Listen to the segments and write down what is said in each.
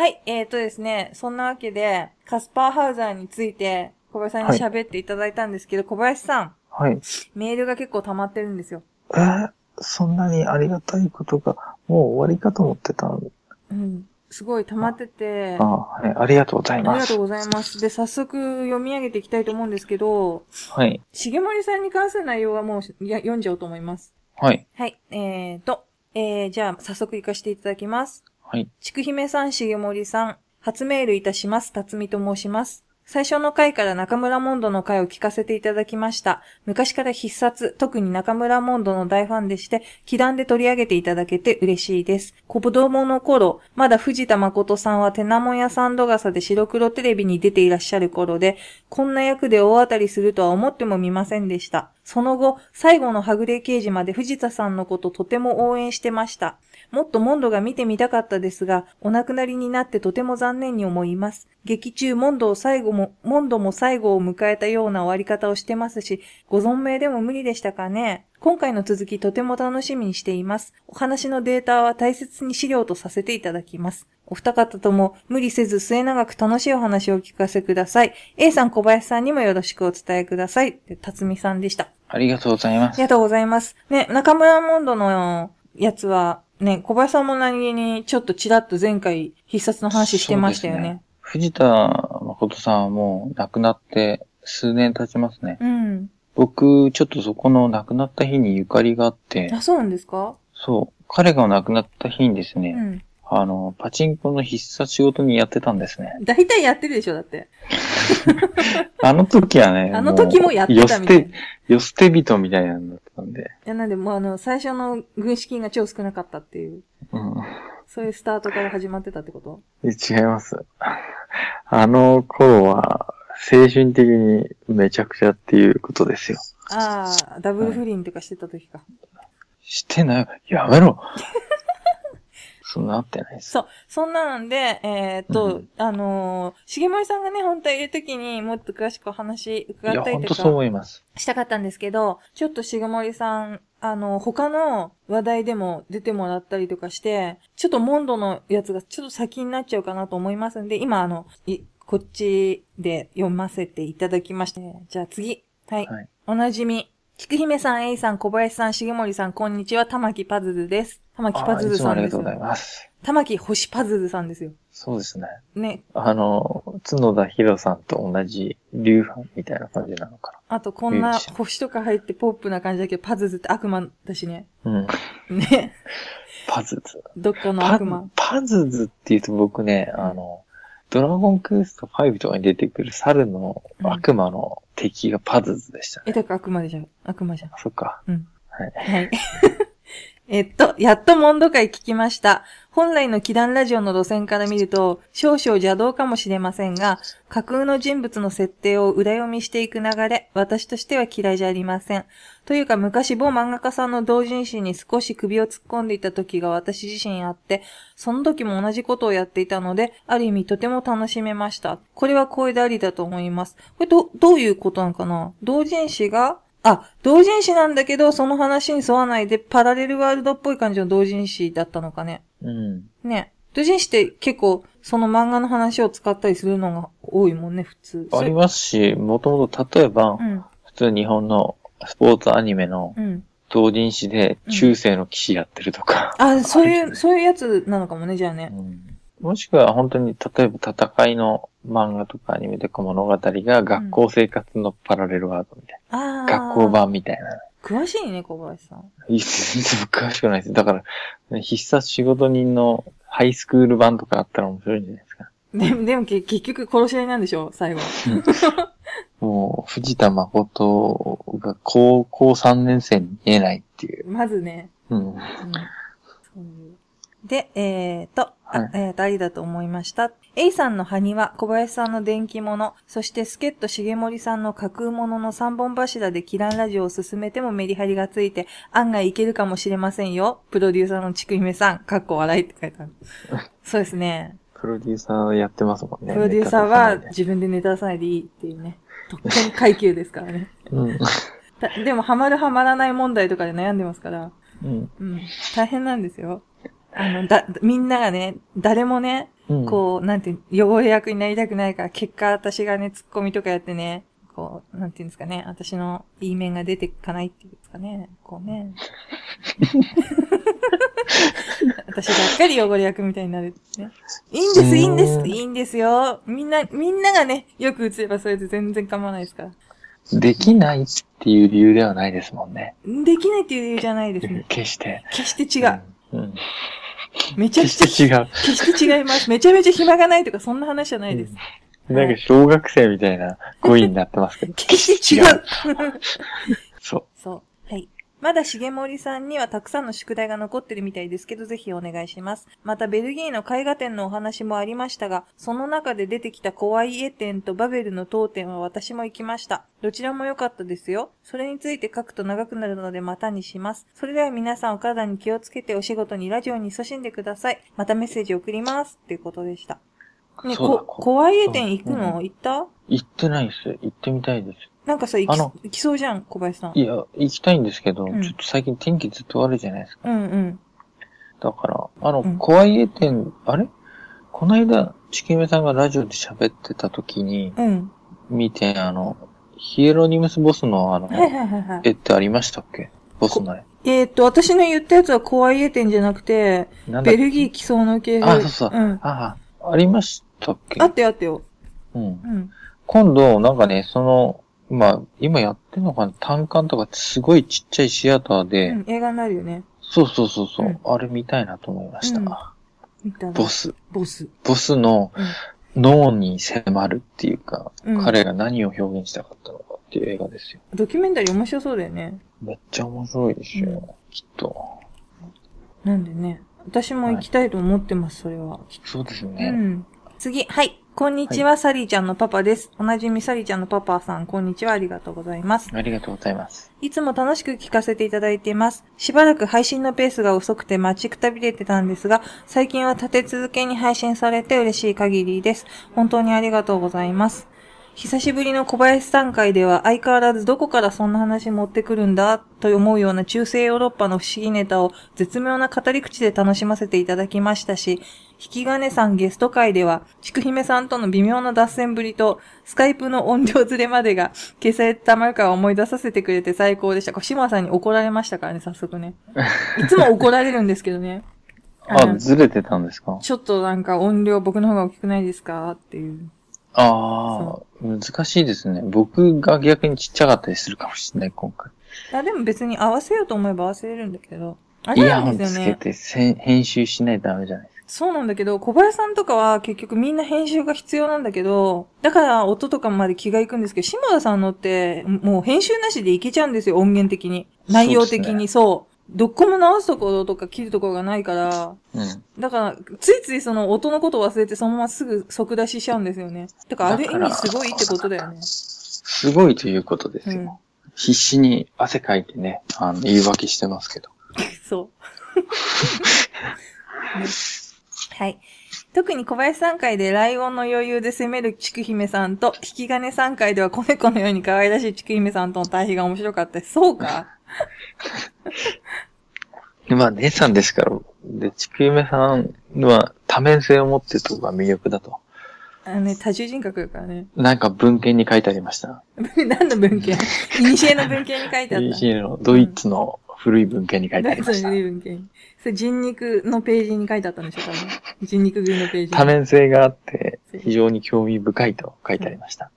はい、えーとですね、そんなわけで、カスパーハウザーについて、小林さんに喋っていただいたんですけど、小林さん、はい。メールが結構溜まってるんですよ。えーそんなにありがたいことが、もう終わりかと思ってた。あうん。すごい溜まってて、はい。ありがとうございます。ありがとうございます。で、早速読み上げていきたいと思うんですけど、はい。重森さんに関する内容はもうや読んじゃおうと思います。はい。はい。えーと、えー、じゃあ早速行かせていただきます。はい。ちくひめさん、しげもりさん、初メールいたします。たつみと申します。最初の回から中村モンドの回を聞かせていただきました。昔から必殺、特に中村モンドの大ファンでして、気団で取り上げていただけて嬉しいです。子供の頃、まだ藤田誠さんはテナモンやサンドガサで白黒テレビに出ていらっしゃる頃で、こんな役で大当たりするとは思ってもみませんでした。その後、最後のはぐれ刑事まで藤田さんのこととても応援してました。もっとモンドが見てみたかったですが、お亡くなりになってとても残念に思います。劇中、モンドを最後も、モンドも最後を迎えたような終わり方をしてますし、ご存命でも無理でしたかね。今回の続きとても楽しみにしています。お話のデータは大切に資料とさせていただきます。お二方とも無理せず末永く楽しいお話をお聞かせください。A さん、小林さんにもよろしくお伝えください。辰巳さんでした。ありがとうございます。ありがとうございます。ね、中村モンドのやつは、ね、小林さんも何気にちょっとちらっと前回必殺の話してましたよね。ね藤田誠さんはもう亡くなって数年経ちますね。うん。僕、ちょっとそこの亡くなった日にゆかりがあって、あ、そうなんですか？そう、彼が亡くなった日にですね、うん。あの、パチンコの必殺仕事にやってたんですね。大体やってるでしょ、だって。あの時はね、あの時もやってたみたいな。いよ捨て人みたいなのだったんで。や、なんで、もうあの、最初の軍資金が超少なかったっていう、うん。そういうスタートから始まってたってこと？え違います。あの頃は、精神的にめちゃくちゃっていうことですよ。ああ、ダブル不倫とかしてた時か。してない。やめろそんなあってないです。そう。そんななんで、えーっと、うんあのー、重森さんがね、本当はいる時にもっと詳しくお話伺ったりとか。そう思います。したかったんですけど、ちょっと重森さん、あの、他の話題でも出てもらったりとかして、ちょっとモンドのやつがちょっと先になっちゃうかなと思いますんで、今あの、いこっちで読ませていただきまして、じゃあ次。はい。はいおなじみ。菊姫さん、A さん、小林さん、重森さん、こんにちは。玉木パズルです。玉木パズルさんですよありがとうござい。ます。玉木星パズルさんですよ。そうですね。ね。あの、角田博さんと同じ流派みたいな感じなのかあと、こんな星とか入ってポップな感じだけど、パズルって悪魔だしね。な。うん。ね。パズズ。どっかのパ悪魔。パズズって言うと僕ね、あの、ドラゴンクエスト5とかに出てくる猿の悪魔の敵がパズズでしたね。え、だから悪魔でしょ。悪魔じゃん。あそっか。うん。はい。はい。えっと、やっとモンド会聞きました。本来の祈願ラジオの路線から見ると、少々邪道かもしれませんが、架空の人物の設定を裏読みしていく流れ、私としては嫌いじゃありません。というか、昔某漫画家さんの同人誌に少し首を突っ込んでいた時が私自身あって、その時も同じことをやっていたので、ある意味とても楽しめました。これは声でありだと思います。これど、どういうことなのかな？同人誌があ、同人誌なんだけど、その話に沿わないで、パラレルワールドっぽい感じの同人誌だったのかね。うん。ね。同人誌って結構、その漫画の話を使ったりするのが多いもんね、普通。ありますし、もともと例えば、うん。普通日本のスポーツアニメのうん。同人誌で中世の騎士やってるとか。あ、そういう、そういうやつなのかもね、じゃあね。うんもしくは本当に、例えば戦いの漫画とかアニメとか物語が学校生活のパラレルワードみたいああ。な。学校。版みたいな。詳しいね、小林さん。い然詳しくないです。だから、ね必殺仕事人のハイスクール版とかあったら面白いんじゃないですか。でも、でもけ結局殺し合いなんでしょ最後。もう、藤田誠が高校3年生に見えないっていう。まずね。うん。うんそういうで、えーと、あはいえーと、ありだと思いました。A さんの埴輪、小林さんの電気物、そして助っ人重森さんの架空物の三本柱でキランラジオを進めてもメリハリがついて、案外いけるかもしれませんよ。プロデューサーのちくひめさん、かっこ笑いって書いてある。そうですね。プロデューサーやってますもんね。プロデューサーは自分でネタ出さないでいいっていうね。特権階級ですからね。ないでも、ハマるハマらない問題とかで悩んでますから。うん。うん。うん。大変なんですよ。あの、だ、みんながね、誰もね、うん。こう、なんていう、汚れ役になりたくないから、結果私がね、ツッコミとかやってね、こう、なんていうんですかね、私のいい面が出てかないっていうんですかね、こうね。私ばっかり汚れ役みたいになるね。いいんです、いいんです、うんいいんですよ。みんな、みんながね、よく映ればそれで全然構わないですから。できないっていう理由ではないですもんね。できないっていう理由じゃないですね。決して。決して違う。うん。うん。めちゃ決くちゃ、して違う。決して違います。めちゃめちゃ暇がないとか、そんな話じゃないです。なんか小学生みたいな語彙になってますけど。決して違う。そう。そう。はい。まだ重森さんにはたくさんの宿題が残ってるみたいですけど、ぜひお願いします。また、ベルギーの絵画展のお話もありましたが、その中で出てきたコワイエ展とバベルの当店は私も行きました。どちらも良かったですよ。それについて書くと長くなるのでまたにします。それでは皆さんお体に気をつけてお仕事にラジオに勤しんでください。またメッセージ送ります。っていうことでした。ね、こ、コワイエ展行くの、うん行った？行ってないです。行ってみたいです。なんかさ、行きあの行きそうじゃん、小林さん。いや、行きたいんですけど、うんちょっと最近天気ずっと悪いじゃないですか。うんうん。だから、あの、うんコアイエ店、あれ？この間、チキメさんがラジオで喋ってた時に、うん。見て、あの、ヒエロニムスボスのあの、はいはいはいはい。絵ってありましたっけ？ボスの絵。えーっと、私の言ったやつはコアイエ店じゃなくて、なんだっけ？ベルギー基礎の系あ、そうそう。うん。ああ、ありましたっけ？あってあってよ。うん。うん。今度、なんかね、その、まあ、今やってんのかな？単館とかすごいちっちゃいシアターで、うん、映画になるよね。そうそうそうそう、うんあれ見たいなと思いました。うんボ。ス。ボス。ボスの脳に迫るっていうか、うん彼が何を表現したかったのかっていう映画ですよ。ドキュメンタリー面白そうだよね。めっちゃ面白いですよ、うんきっと。なんでね。私も行きたいと思ってます、それは。そうですうね。ん。次、はい。こんにちは、サリーちゃんのパパです。おなじみサリーちゃんのパパさん、こんにちは、ありがとうございます。ありがとうございます。いつも楽しく聞かせていただいています。しばらく配信のペースが遅くて待ちくたびれてたんですが、最近は立て続けに配信されて嬉しい限りです。本当にありがとうございます。久しぶりの小林さん会では相変わらずどこからそんな話持ってくるんだと思うような中世ヨーロッパの不思議ネタを絶妙な語り口で楽しませていただきましたし、引き金さんゲスト会では、ちくひめさんとの微妙な脱線ぶりと、スカイプの音量ずれまでが消されたまるかを思い出させてくれて最高でした。これ、島さんに怒られましたからね、早速ね。いつも怒られるんですけどね。あずれてたんですか？ちょっとなんか音量僕の方が大きくないですか？っていう。ああ、難しいですね。僕が逆にちっちゃかったりするかもしれない、今回。あでも別に合わせようと思えば合わせれるんだけど。あイれなヤホンつんですよね。けてせん編集しないとダメじゃないですか。そうなんだけど、小林さんとかは結局みんな編集が必要なんだけど、だから音とかまで気がいくんですけど、島田さんのってもう編集なしでいけちゃうんですよ、音源的に。内容的に、そう,、どっこも直すところとか切るところがないから、うん。だから、ついついその音のことを忘れてそのまますぐ即出ししちゃうんですよね。だからある意味すごいってことだよね。すごいということですよ。うん必死に汗かいてね、あの、言い訳してますけど。そう。ねはい。特に小林さん会でライオンの余裕で攻めるちくひめさんと、引き金さん会では子猫のように可愛らしいちくひめさんとの対比が面白かった。そうか まあ、姉さんですから、で、ちくゆめさんは多面性を持ってるとこが魅力だと。あのね、多重人格だからね。なんか文献に書いてありました。何の文献？イニシエの文献に書いてあった。EC のドイツの古い文献に書いてありました。の文献？それ人肉のページに書いてあったんでしょ多分。人肉食いのページに。多面性があって、非常に興味深いと書いてありました。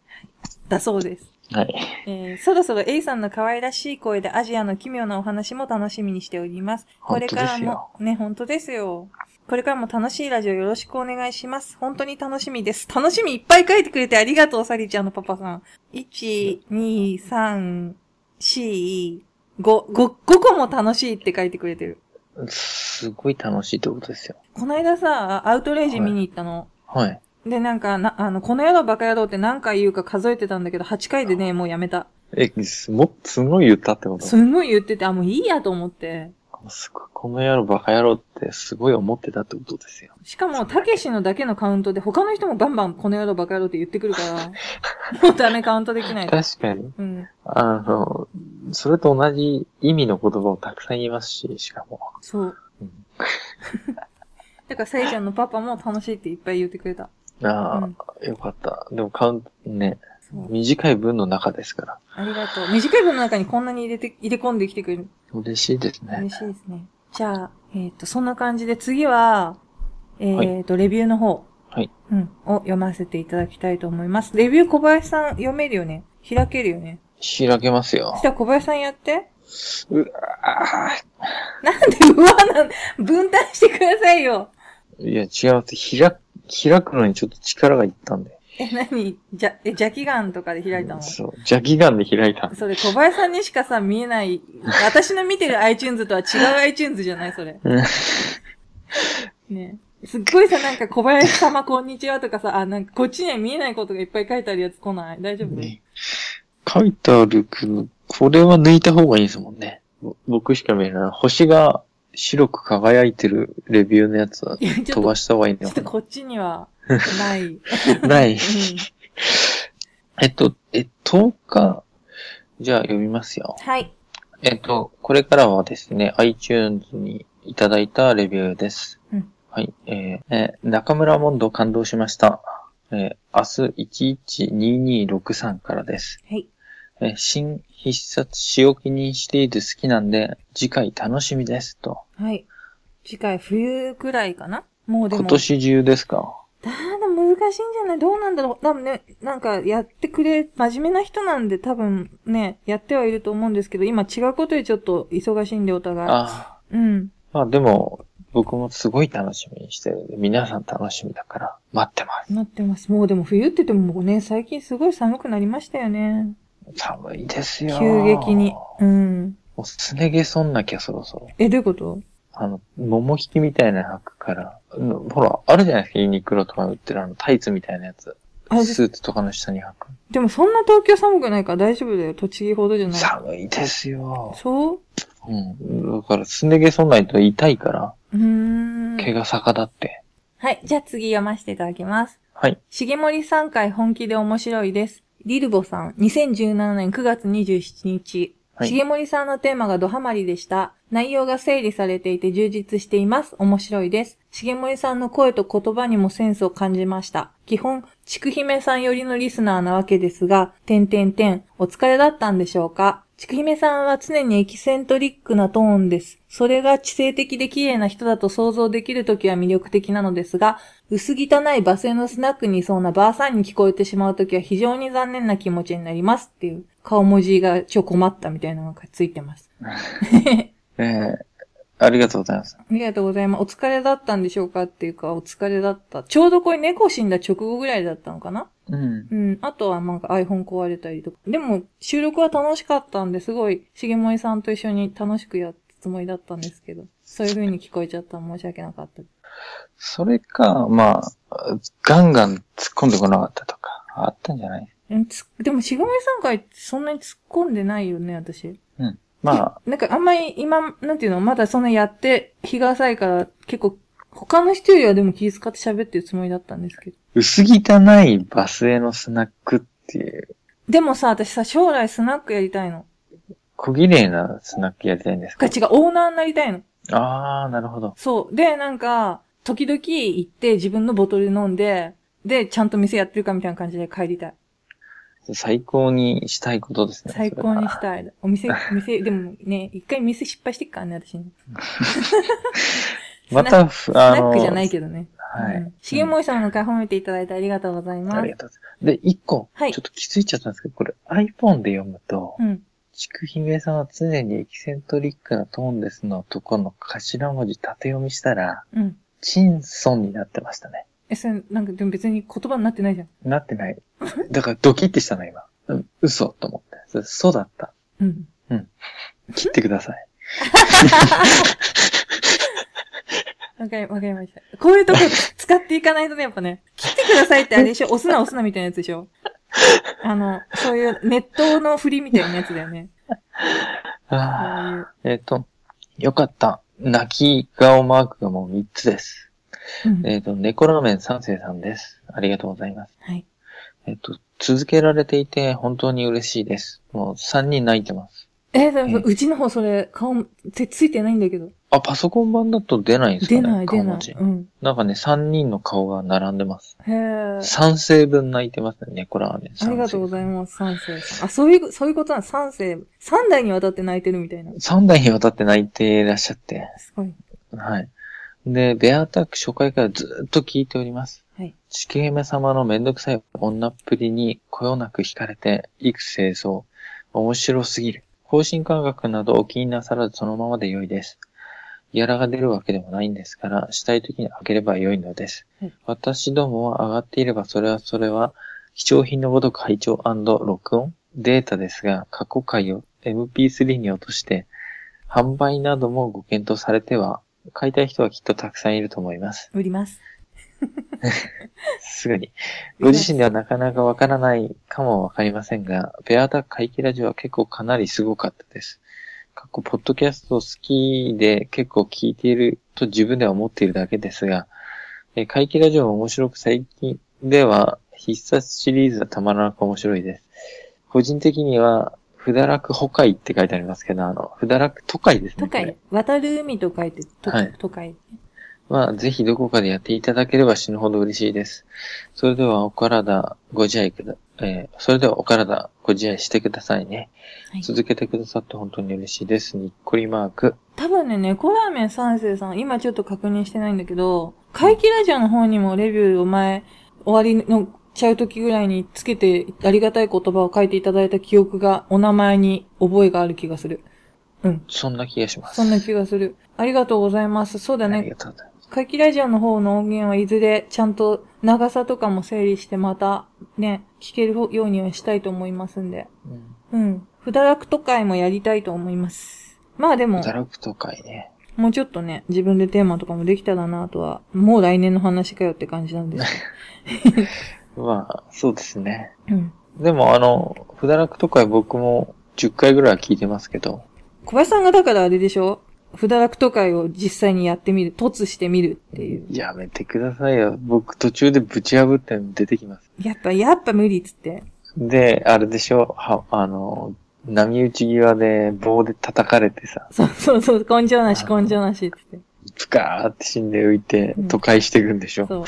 だそうです。はい。えーそろそろ A さんの可愛らしい声でアジアの奇妙なお話も楽しみにしております。これからも、ね、本当ですよ。これからも楽しいラジオよろしくお願いします。本当に楽しみです。楽しみいっぱい書いてくれてありがとう、サリちゃんのパパさん。1、2、3、4、5、5、5個も楽しいって書いてくれてる。すごい楽しいってことですよ。この間さ、アウトレイジ見に行ったの。はい。で、なんか、な、あの、この野郎バカ野郎って何回言うか数えてたんだけど、8回でね、もうやめた。え、すも、すごい言ったってこと？すんごい言ってて、あ、もういいやと思って。すごいこの野郎バカ野郎ってすごい思ってたってことですよ。しかも、たけしのだけのカウントで、他の人もバンバンこの野郎バカ野郎って言ってくるから、もうダメカウントできない。確かに。うん。あの、それと同じ意味の言葉をたくさん言いますし、しかも。そう。うん だから、さいちゃんのパパも楽しいっていっぱい言ってくれた。ああ、うんよかった。でもカウント、ね、短い文の中ですから。ありがとう。短い文の中にこんなに入れて、入れ込んできてくれる。嬉しいですね嬉。しいですね。じゃあ、えっ、と、そんな感じで次は、えっ、と、レビューの方。はい。うん。を読ませていただきたいと思います。レビュー小林さん読めるよね開けるよね開けますよそし。たら小林さんやって。うわなんでうわなん、分担してくださいよ。ーいや、違うって、開く、開くのにちょっと力がいったんで。え、何？じゃ、え、邪気眼とかで開いたの？そう。邪気眼で開いた。それ小林さんにしかさ、見えない、私の見てる iTunes とは違う iTunes じゃない？それ。うんねすっごいさ、なんか小林様こんにちはとかさ、あ、なんかこっちには見えないことがいっぱい書いてあるやつ来ない？大丈夫、ね書いてあるけど、これは抜いた方がいいですもんね。ぼ僕しか見えない。星が白く輝いてるレビューのやつは飛ばした方がいいんだよちょっと。こっちには、ない。うん。ない。えっと、え、10日、じゃあ読みますよ。はい。えっと、これからはですね、iTunes にいただいたレビューです。うんはい。えーえー中村モンド感動しました。えー明日112263からです。はい。えー新必殺仕置き人シリーズ好きなんで、次回楽しみですと。はい。次回冬くらいかな？もうでも。今年中ですか？だーでも難しいんじゃない？どうなんだろう？多分ね、なんかやってくれ、真面目な人なんで多分ね、やってはいると思うんですけど、今違うことでちょっと忙しいんでお互い。ああ。うん。まあでも、僕もすごい楽しみにしてるんで、皆さん楽しみだから、待ってます。なってます。もうでも冬って言ってももうね、最近すごい寒くなりましたよね。寒いですよ。急激に。うん。もうすね毛そんなきゃそろそろ。え、どういうこと？あの、桃引きみたいなの履くから、うんほら、あるじゃないですか、ユニクロとか売ってるあの、タイツみたいなやつ。スーツとかの下に履く。でもそんな東京寒くないから大丈夫だよ。栃木ほどじゃない。寒いですよ。そう？うん。だから、すね毛そんないと痛いから、うーん。毛が逆立って。はい。じゃあ次読ませていただきます。はい。重森3回本気で面白いです。リルボさん、2017年9月27日。はい重森さんのテーマがドハマりでした。内容が整理されていて充実しています。面白いです。重森さんの声と言葉にもセンスを感じました。基本、ちくひめさん寄りのリスナーなわけですが、点点点、お疲れだったんでしょうか？ちくひめさんは常にエキセントリックなトーンです。それが知性的で綺麗な人だと想像できるときは魅力的なのですが、薄汚いバスへのスナックにいそうなばあさんに聞こえてしまうときは非常に残念な気持ちになりますっていう顔文字がちょ困ったみたいなのがついてます。えー、ありがとうございます。ありがとうございます。お疲れだったんでしょうかっていうか、お疲れだった。ちょうどこれ猫死んだ直後ぐらいだったのかなうん。うん。あとはなんか iPhone 壊れたりとか。でも、収録は楽しかったんで、すごい、重森さんと一緒に楽しくやったつもりだったんですけど、そういう風に聞こえちゃったら申し訳なかった。それか、まあ、ガンガン突っ込んでこなかったとか、あったんじゃない？うんつでも、重森さん回ってそんなに突っ込んでないよね、私。まあ、なんかあんまり今、なんていうの、まだそんなやって、日が浅いから、結構、他の人よりはでも気遣って喋ってるつもりだったんですけど。薄汚いバスへのスナックっていう、でもさ、私さ、将来スナックやりたいの。小綺麗なスナックやりたいんですか？か違う、オーナーになりたいの。あー、なるほど。そう。で、なんか、時々行って自分のボトル飲んで、で、ちゃんと店やってるかみたいな感じで帰りたい。最高にしたいことですね。最高にしい。たい。お店、店、でもね、一回店失敗してっからね、私ね。また、ふスあの、ナックじゃないけどね。はい。うん。重森さんの回褒めていただいてありがとうございますあり。がとうございます。で、一個、はいちょっと気づいちゃったんですけど、これ iPhone で読むと、うん。ちくひめさんは常にエキセントリックなトーンですのところの頭文字縦読みしたら、うん。チンソンになってましたね。え、それ、なんかでも別に言葉になってないじゃん。なってない。だからドキッてしたの今。うん、嘘と思って。そうだった。うん。切ってください。わかり、わかりました。こういうとこ使っていかないとね、やっぱね、切ってくださいってあれでしょ？押すな押すなみたいなやつでしょ？あの、そういうネットの振りみたいなやつだよね。あいう。ーえっ、と、よかった。泣き顔マークがもう3つです。うんえっ、と、猫ラーメン三世さんです。ありがとうございます。はい。えっ、と、続けられていて本当に嬉しいです。もう3人泣いてます。え、でもえうちの方それ、顔、手ついてないんだけど。あ、パソコン版だと出ないんですかね出ない出ない。うん。なんかね、3人の顔が並んでます。へえ。3世分泣いてますね、猫ラーメン。ありがとうございまます、三世さん。あ、そういう、そういうことなん三世。三代にわたって泣いてるみたいな。す。3代にわたって泣いていらっしゃって。すごい。はい。で、ベアアタック初回からずっと聞いております。はい。ちくひめ様のめんどくさい女っぷりにこよなく惹かれて、幾清掃。面白すぎる。更新感覚などお気になさらずそのままで良いです。ギャラが出るわけでもないんですから、したい時に開ければ良いのです。はい私どもは上がっていればそれはそれは、貴重品のごとく拝聴録音データですが、過去回を MP3 に落として、販売などもご検討されては、買いたい人はきっとたくさんいると思います。売ります。すぐに。ご自身ではなかなかわからないかもわかりませんが、ペアタック会期ラジオは結構かなりすごかったです。過去、ポッドキャスト好きで結構聞いていると自分では思っているだけですが、えー会期ラジオも面白く最近では必殺シリーズはたまらなく面白いです。個人的には、ふだらくほかいって書いてありますけど、あの、ふだらく都会ですね。都会？渡る海と書いて、とはい都会。まあ、ぜひどこかでやっていただければ死ぬほど嬉しいです。それではお体ご自愛くだ、えー、それではお体ご自愛してくださいね。はい続けてくださって本当に嬉しいです。にっこりマーク。多分ね、猫ラーメン三世さん、今ちょっと確認してないんだけど、怪奇ラジオの方にもレビューを前、終わりのちゃう時ぐらいにつけてありがたい言葉を書いていただいた記憶が、お名前に覚えがある気がする。うん。そんな気がします。そんな気がする。ありがとうございます。そうだねありが。とうございます。怪奇ラジオの方の音源はいずれちゃんと長さとかも整理してまたね、聞けるようにはしたいと思いますんで。うん。うん。ふだらくと会もやりたいと思います。まあでも、堕落と会ね。もうちょっとね、自分でテーマとかもできたらなとは、もう来年の話かよって感じなんです まあ、そうですね。うん。でもあの、ふだらくと会僕も10回ぐらいは聞いてますけど、小林さんがだからあれでしょ？ふだらくと会を実際にやってみる、突してみるっていう。やめてくださいよ。僕途中でぶち破って出てきます。やっぱ、やっぱ無理っつって。で、あれでしょ？は、あの、波打ち際で棒で叩かれてさ、そうそうそう、根性なし、根性なしっつって。ブカーって死んで浮いてうん都会していくんでしょ、そう、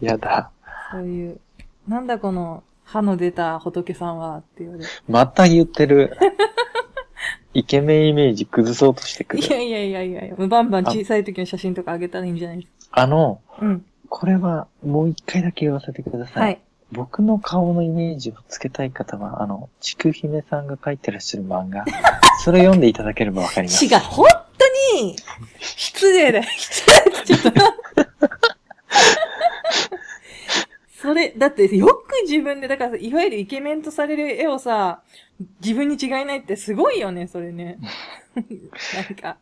やだ。そういう。なんだこの、歯の出た仏さんはって言われる。また言ってる。イケメンイメージ崩そうとしてくる。いやいやいやいやいや、バンバン小さい時の写真とかあげたらいいんじゃないですか。あの、うん。これはもう一回だけ言わせてください。はい。僕の顔のイメージをつけたい方は、あの、ちくひめさんが書いてらっしゃる漫画、それ読んでいただければわかります。違う、本当に、失礼だよ。失礼。ちょっと。それ、だってよく自分で、だからいわゆるイケメンとされる絵をさ、自分に違いないってすごいよね、それね。なんか、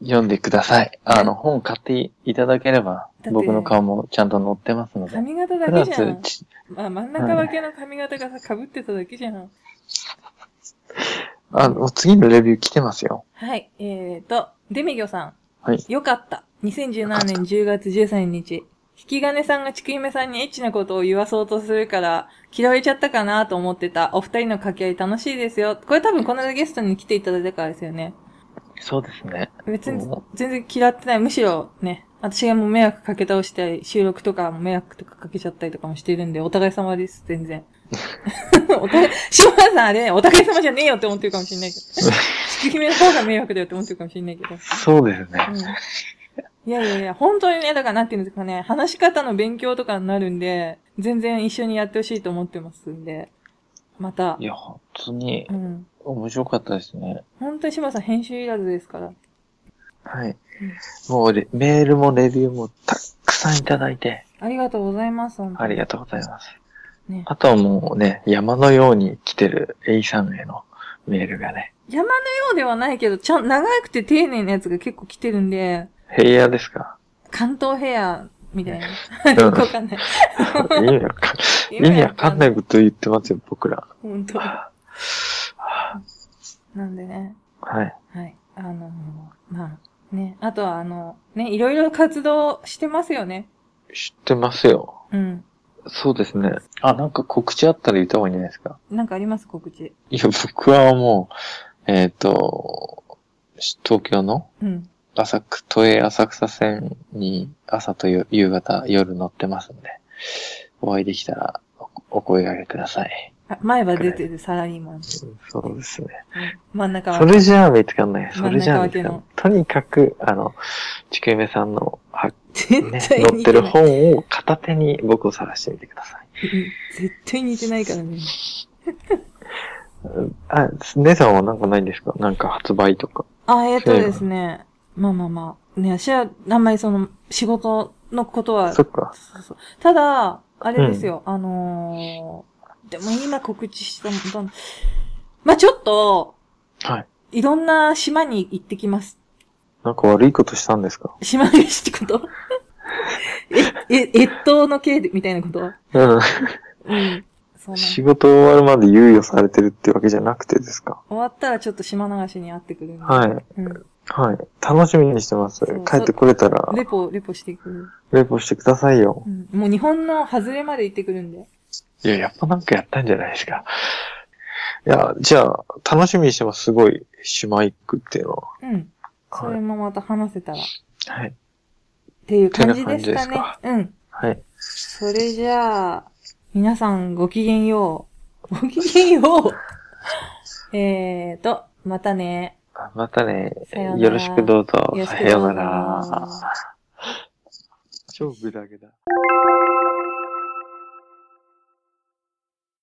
読んでください。あの、本買っていただければ僕の顔もちゃんと載ってますので。髪型だけじゃんまあ、真ん中分けの髪型がさ、被ってただけじゃん。あの、次のレビュー来てますよ。はい。えーと、デミギョさん。はい。よかった。2017年10月13日。引き金さんがちくひめさんにエッチなことを言わそうとするから、嫌われちゃったかなと思ってた。お二人の掛け合い楽しいですよ。これ多分この間ゲストに来ていただいたからですよね。そうですね。別にうん全然嫌ってない。むしろね、私がもう迷惑かけ倒したり、収録とかも迷惑とかかけちゃったりとかもしてるんで、お互い様です、全然。お互い、島田さんあれ、お互い様じゃねえよって思ってるかもしれないけど。ちくひめの方が迷惑だよって思ってるかもしれないけど。そうですね。うんいやいやいや、本当にね、だからなんていうんですかね、話し方の勉強とかになるんで、全然一緒にやってほしいと思ってますんで、またい、や、本当にうん。面白かったですね。本当に島さん編集いらずですから。はい。もうレ、メールもレビューもたくさんいただいて、ありがとうございます、ありがとうございます。ね。あとはもうね、山のように来てる A さんへのメールがね、山のようではないけど、ちゃん、長くて丁寧なやつが結構来てるんで、平野ですか？関東ヘア、みたいな。うんよくわかんない。意味わかん意味わかんないこと言ってますよ、僕ら。本当なんでね。はい。はい。あのまあ、ね。あとは、あの、ね、いろいろ活動してますよね。知ってますよ。うん。そうですね。あ、なんか告知あったら言った方がいいんじゃないですか？なんかあります告知？いや、僕はもう、えっ、と、東京のうん。浅く、都営浅草線に朝と夕夕方、夜乗ってますんで、お会いできたらおお声掛けください。あ前歯出てるサラリーマン。そうですね。真ん中は。それじゃあ見つかんない。それじゃあ見つかんない。とにかく、あの、ちくゆめさんの、は、絶ね、対載ってる。本を片手に僕を探してみてください。うん絶対似てないからね。う んあ、姉さんはなんかないんですか？なんか発売とか。あ、えっとですね。まあまあまあ。ね、私は、あんまりその、仕事のことは、そっか。そうそうただ、あれですよ、あのーでも今告知したもん、まあちょっと、はい。いろんな島に行ってきます。なんか悪いことしたんですか？島飯ってこと？え、え、越冬の系で、みたいなこと？うん。うん。そうなん仕事終わるまで猶予されてるってわけじゃなくてですか？終わったらちょっと島流しに会ってくるんで。はい。うん。はい。楽しみにしてます。帰ってこれたら、レポ、レポしてくる。レポしてくださいよう。ん。もう日本の外れまで行ってくるんで。いや、やっぱなんかやったんじゃないですか。いや、じゃあ、楽しみにしてます。すごい、島行くっていうのは。うん。それもまた話せたら。っはい。ていう感じですかねてな感。うん。はい。それじゃあ、皆さんごきげんよう。ごきげんよう。えーと、またね。またねさよろしくどうぞさようなら。超グダグダ。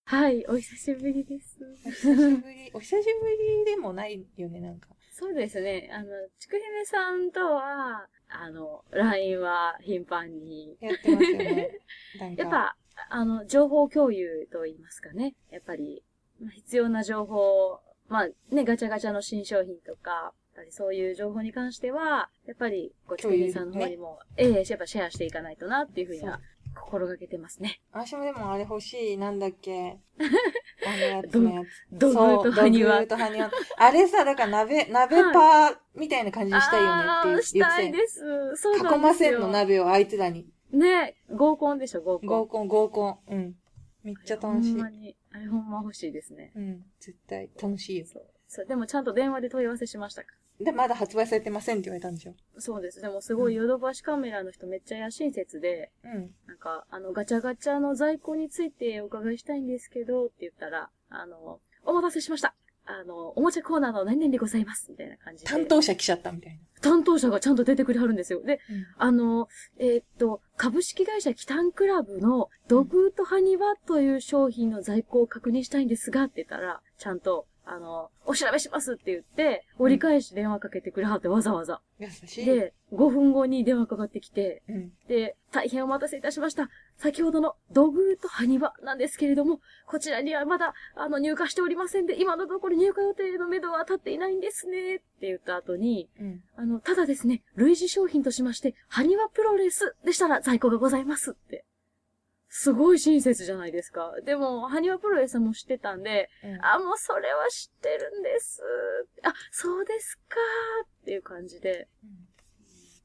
はい、お久しぶりです。お久しぶり、お久しぶりでもないよね、なんか。そうですね。あの、ちくひめさんとは、あの、LINE は頻繁に。やってますよね。なんかやっぱ、あの、情報共有と言いますかね。やっぱり、まあ必要な情報、まあね、ガチャガチャの新商品とか、そういう情報に関しては、やっぱり、こう、ちくひめさんの方にも、ええやっぱシェアしていかないとなっていうふうには心がけてますね。私もでもあれ欲しい、なんだっけ。あのやつのやつ。ドグーとハニワ。とハニワ。あれさ、だから鍋、鍋パーみたいな感じにしたいよねって言あーうしたいです。そうなんですよ。ませんの鍋を相手らに。ね合コンでしょ、合コン。合コン、合コン。うん。めっちゃ楽しいほん。まに、あれほんま欲しいですね。うん。絶対楽しいよ。そう。でもちゃんと電話で問い合わせしましたか？で、まだ発売されてませんって言われたんでしょ？そうです。でもすごいヨドバシカメラの人めっちゃ野心説で、うん。なんか、あの、ガチャガチャの在庫についてお伺いしたいんですけど、って言ったら、あの、お待たせしました。あの、おもちゃコーナーの何々でございます。みたいな感じで。担当者来ちゃったみたい担当者がちゃんと出てくれはるんですよ。で、な。あの、えーっと、株式会社キタンクラブのドグーとハニワという商品の在庫を確認したいんですが、って言ったら、ちゃんと、あの、お調べしますって言って、折り返し電話かけてくれはってわざわざ。優しい。で、5分後に電話かかってきて、うん。で、大変お待たせいたしました。先ほどのドグーとハニワなんですけれども、こちらにはまだ、あの、入荷しておりませんで、今のところ入荷予定の目処は立っていないんですね、って言った後に、うん。あの、ただですね、類似商品としまして、ハニワプロレスでしたら在庫がございますって。すごい親切じゃないですか。でも、ハニワプロレスも知ってたんで、うんあ、もうそれは知ってるんです。あ、そうですかっていう感じで、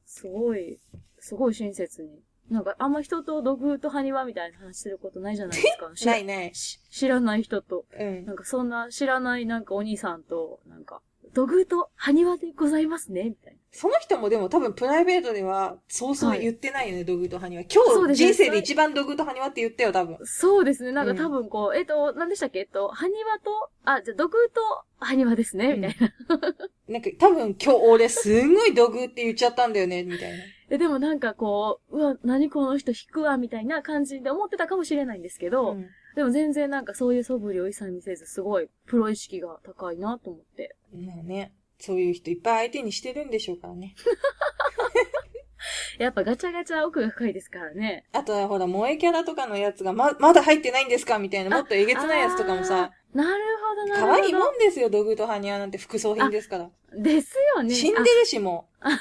すごい、すごい親切に。なんか、あんま人とドグーとハニワみたいな話することないじゃないですか。知 らないね。し知らない人と。うんな。んかそんな知らないなんかお兄さんと、なんか、ドグーとハニワでございますね、みたいな。その人もでも多分プライベートでは、そうそう言ってないよね、ドグーとハニワ。今日人生で一番ドグーとハニワって言ったよ、多分。そうですね。なんかうん多分こう、えっと、何でしたっけ？えっと、ハニワと、あ、じゃあドグーとハニワですね、みたいな。なんか多分今日俺すんごいドグーって言っちゃったんだよね、みたいな。ででもなんかこう、うわ、何この人引くわ、みたいな感じで思ってたかもしれないんですけど、うんでも全然なんかそういう素振りを一切見せず、すごいプロ意識が高いなと思って。まあね、そういう人いっぱい相手にしてるんでしょうからね。やっぱガチャガチャ奥が深いですからね。あとはほら、萌えキャラとかのやつがま、まだ入ってないんですかみたいな、もっとえげつないやつとかもさ。なるほど、なるほど。可愛いもんですよ、ドグーとハニワなんて副葬品ですから。ですよね。死んでるしもあ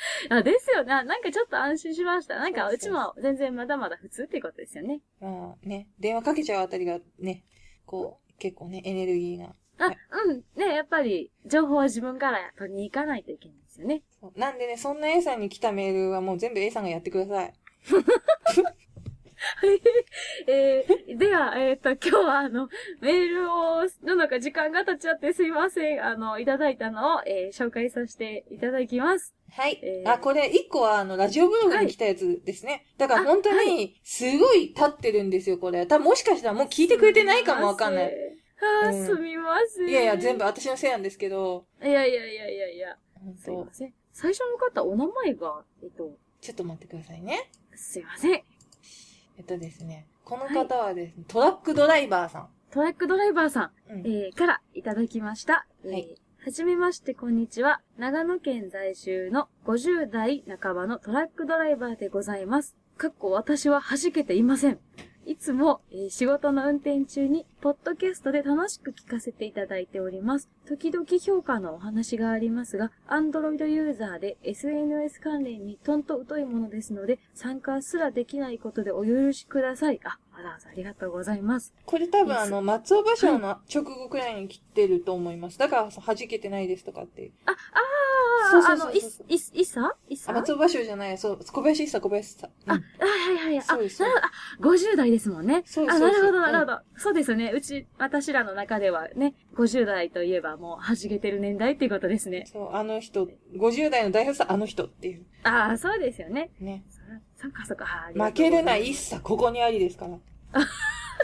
あ、ですよね。あなんかちょっと安心しました。なんかそうちも全然まだまだ普通っていうことですよね。う。まあね、電話かけちゃうあたりがね、こう、結構ね、エネルギーが。あ、はいうん。ね、やっぱり、情報は自分から取りに行かないといけないんですよね。なんでね、そんな A さんに来たメールはもう全部 A さんがやってください。えー、では、えっ、と、今日はあの、メールを、のなんか時間が経っちゃってすいません。あの、いただいたのを、えー紹介させていただきます。はい。えーあ、これ、一個は、あの、ラジオブログに来たやつですね。だから本当に、すごい立ってるんですよ、これ。多分もしかしたらもう聞いてくれてないかもわかんない。あー、うんすみません。いやいや、全部。私のせいなんですけど、いやいやいやいやいや。すいません。最初の方、お名前が、えっと、ちょっと待ってくださいね。すいません。えっとですね、この方はですね、トラックドライバーさん。トラックドライバーさん、うんえー、からいただきました。えーはいはじめまして、こんにちは。長野県在住の50代半ばのトラックドライバーでございます。かっこ私は弾けていません。いつも、えー仕事の運転中に、ポッドキャストで楽しく聞かせていただいております。時々評価のお話がありますが、Android ユーザーで SNS 関連にとんと疎いものですので、参加すらできないことでお許しください。あ、わざわざありがとうございます。これ多分あの、松尾芭蕉の直後くらいに来てると思います。だから、弾けてないですとかって。あ、ああ、そうそうあの、いそうそう、い、いさ？いあ、さ？松尾芭蕉じゃない、そう、小林一茶、小林一茶。うんあ、はいはいはい。あ、そうですほど。あ、50代ですもんね。あ、そうそうそうなるほど、うんなるほど。そうですね。うち、私らの中ではね、50代といえばもう弾けてる年代っていうことですね。そう、あの人、50代の代表者、あの人っていう。ああ、そうですよね。ね。そっかそっか。あ負けるな一茶、ここにありですから。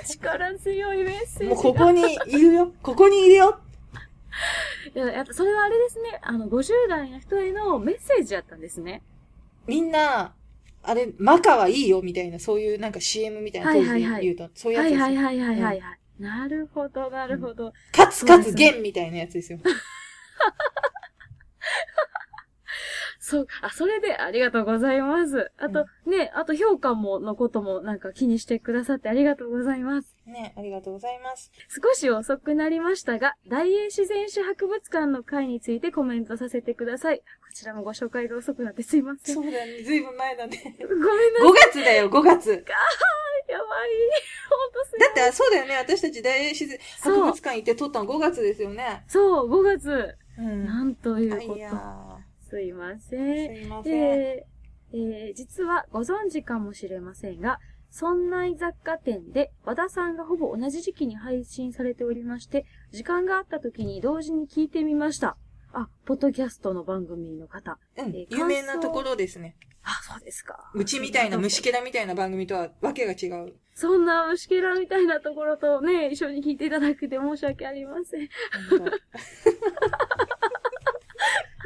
力強いメッセージが。もうここにいるよ。ここにいるよ。いや、やっぱそれはあれですね。あの、50代の人へのメッセージやったんですね。みんな、あれ、マカはいいよ、みたいな、そういうなんか CM みたいな、当時で言うと、そういうやつですよ。はいはいはいはいはいはい。なるほど、なるほど。かつかつ弦みたいなやつですよ。そう、あ、それでありがとうございます。あと、ね、あと評価も、のこともなんか気にしてくださってありがとうございます。ね、ありがとうございます。少し遅くなりましたが、大英自然史博物館の会についてコメントさせてください。こちらもご紹介が遅くなってすいません。ごそうだね、ずいぶん前だね。めんなさい。5月だよ、5月。やばい。ほんとすい。だって、そうだよね、私たち大英自然博物館行って撮ったの5月ですよね。そう、5月。うんなんといあうこいやと。すいませーん。すいません。えーえー実はご存知かもしれませんが、村内雑貨店で和田さんがほぼ同じ時期に配信されておりまして、時間があった時に同時に聞いてみました。あ、ポッドキャストの番組の方。うんえー有名なところですね。あ、そうですか。うちみたいな虫けらみたいな番組とはわけが違う。そんな虫けらみたいなところとね、一緒に聞いていただくて申し訳ありません。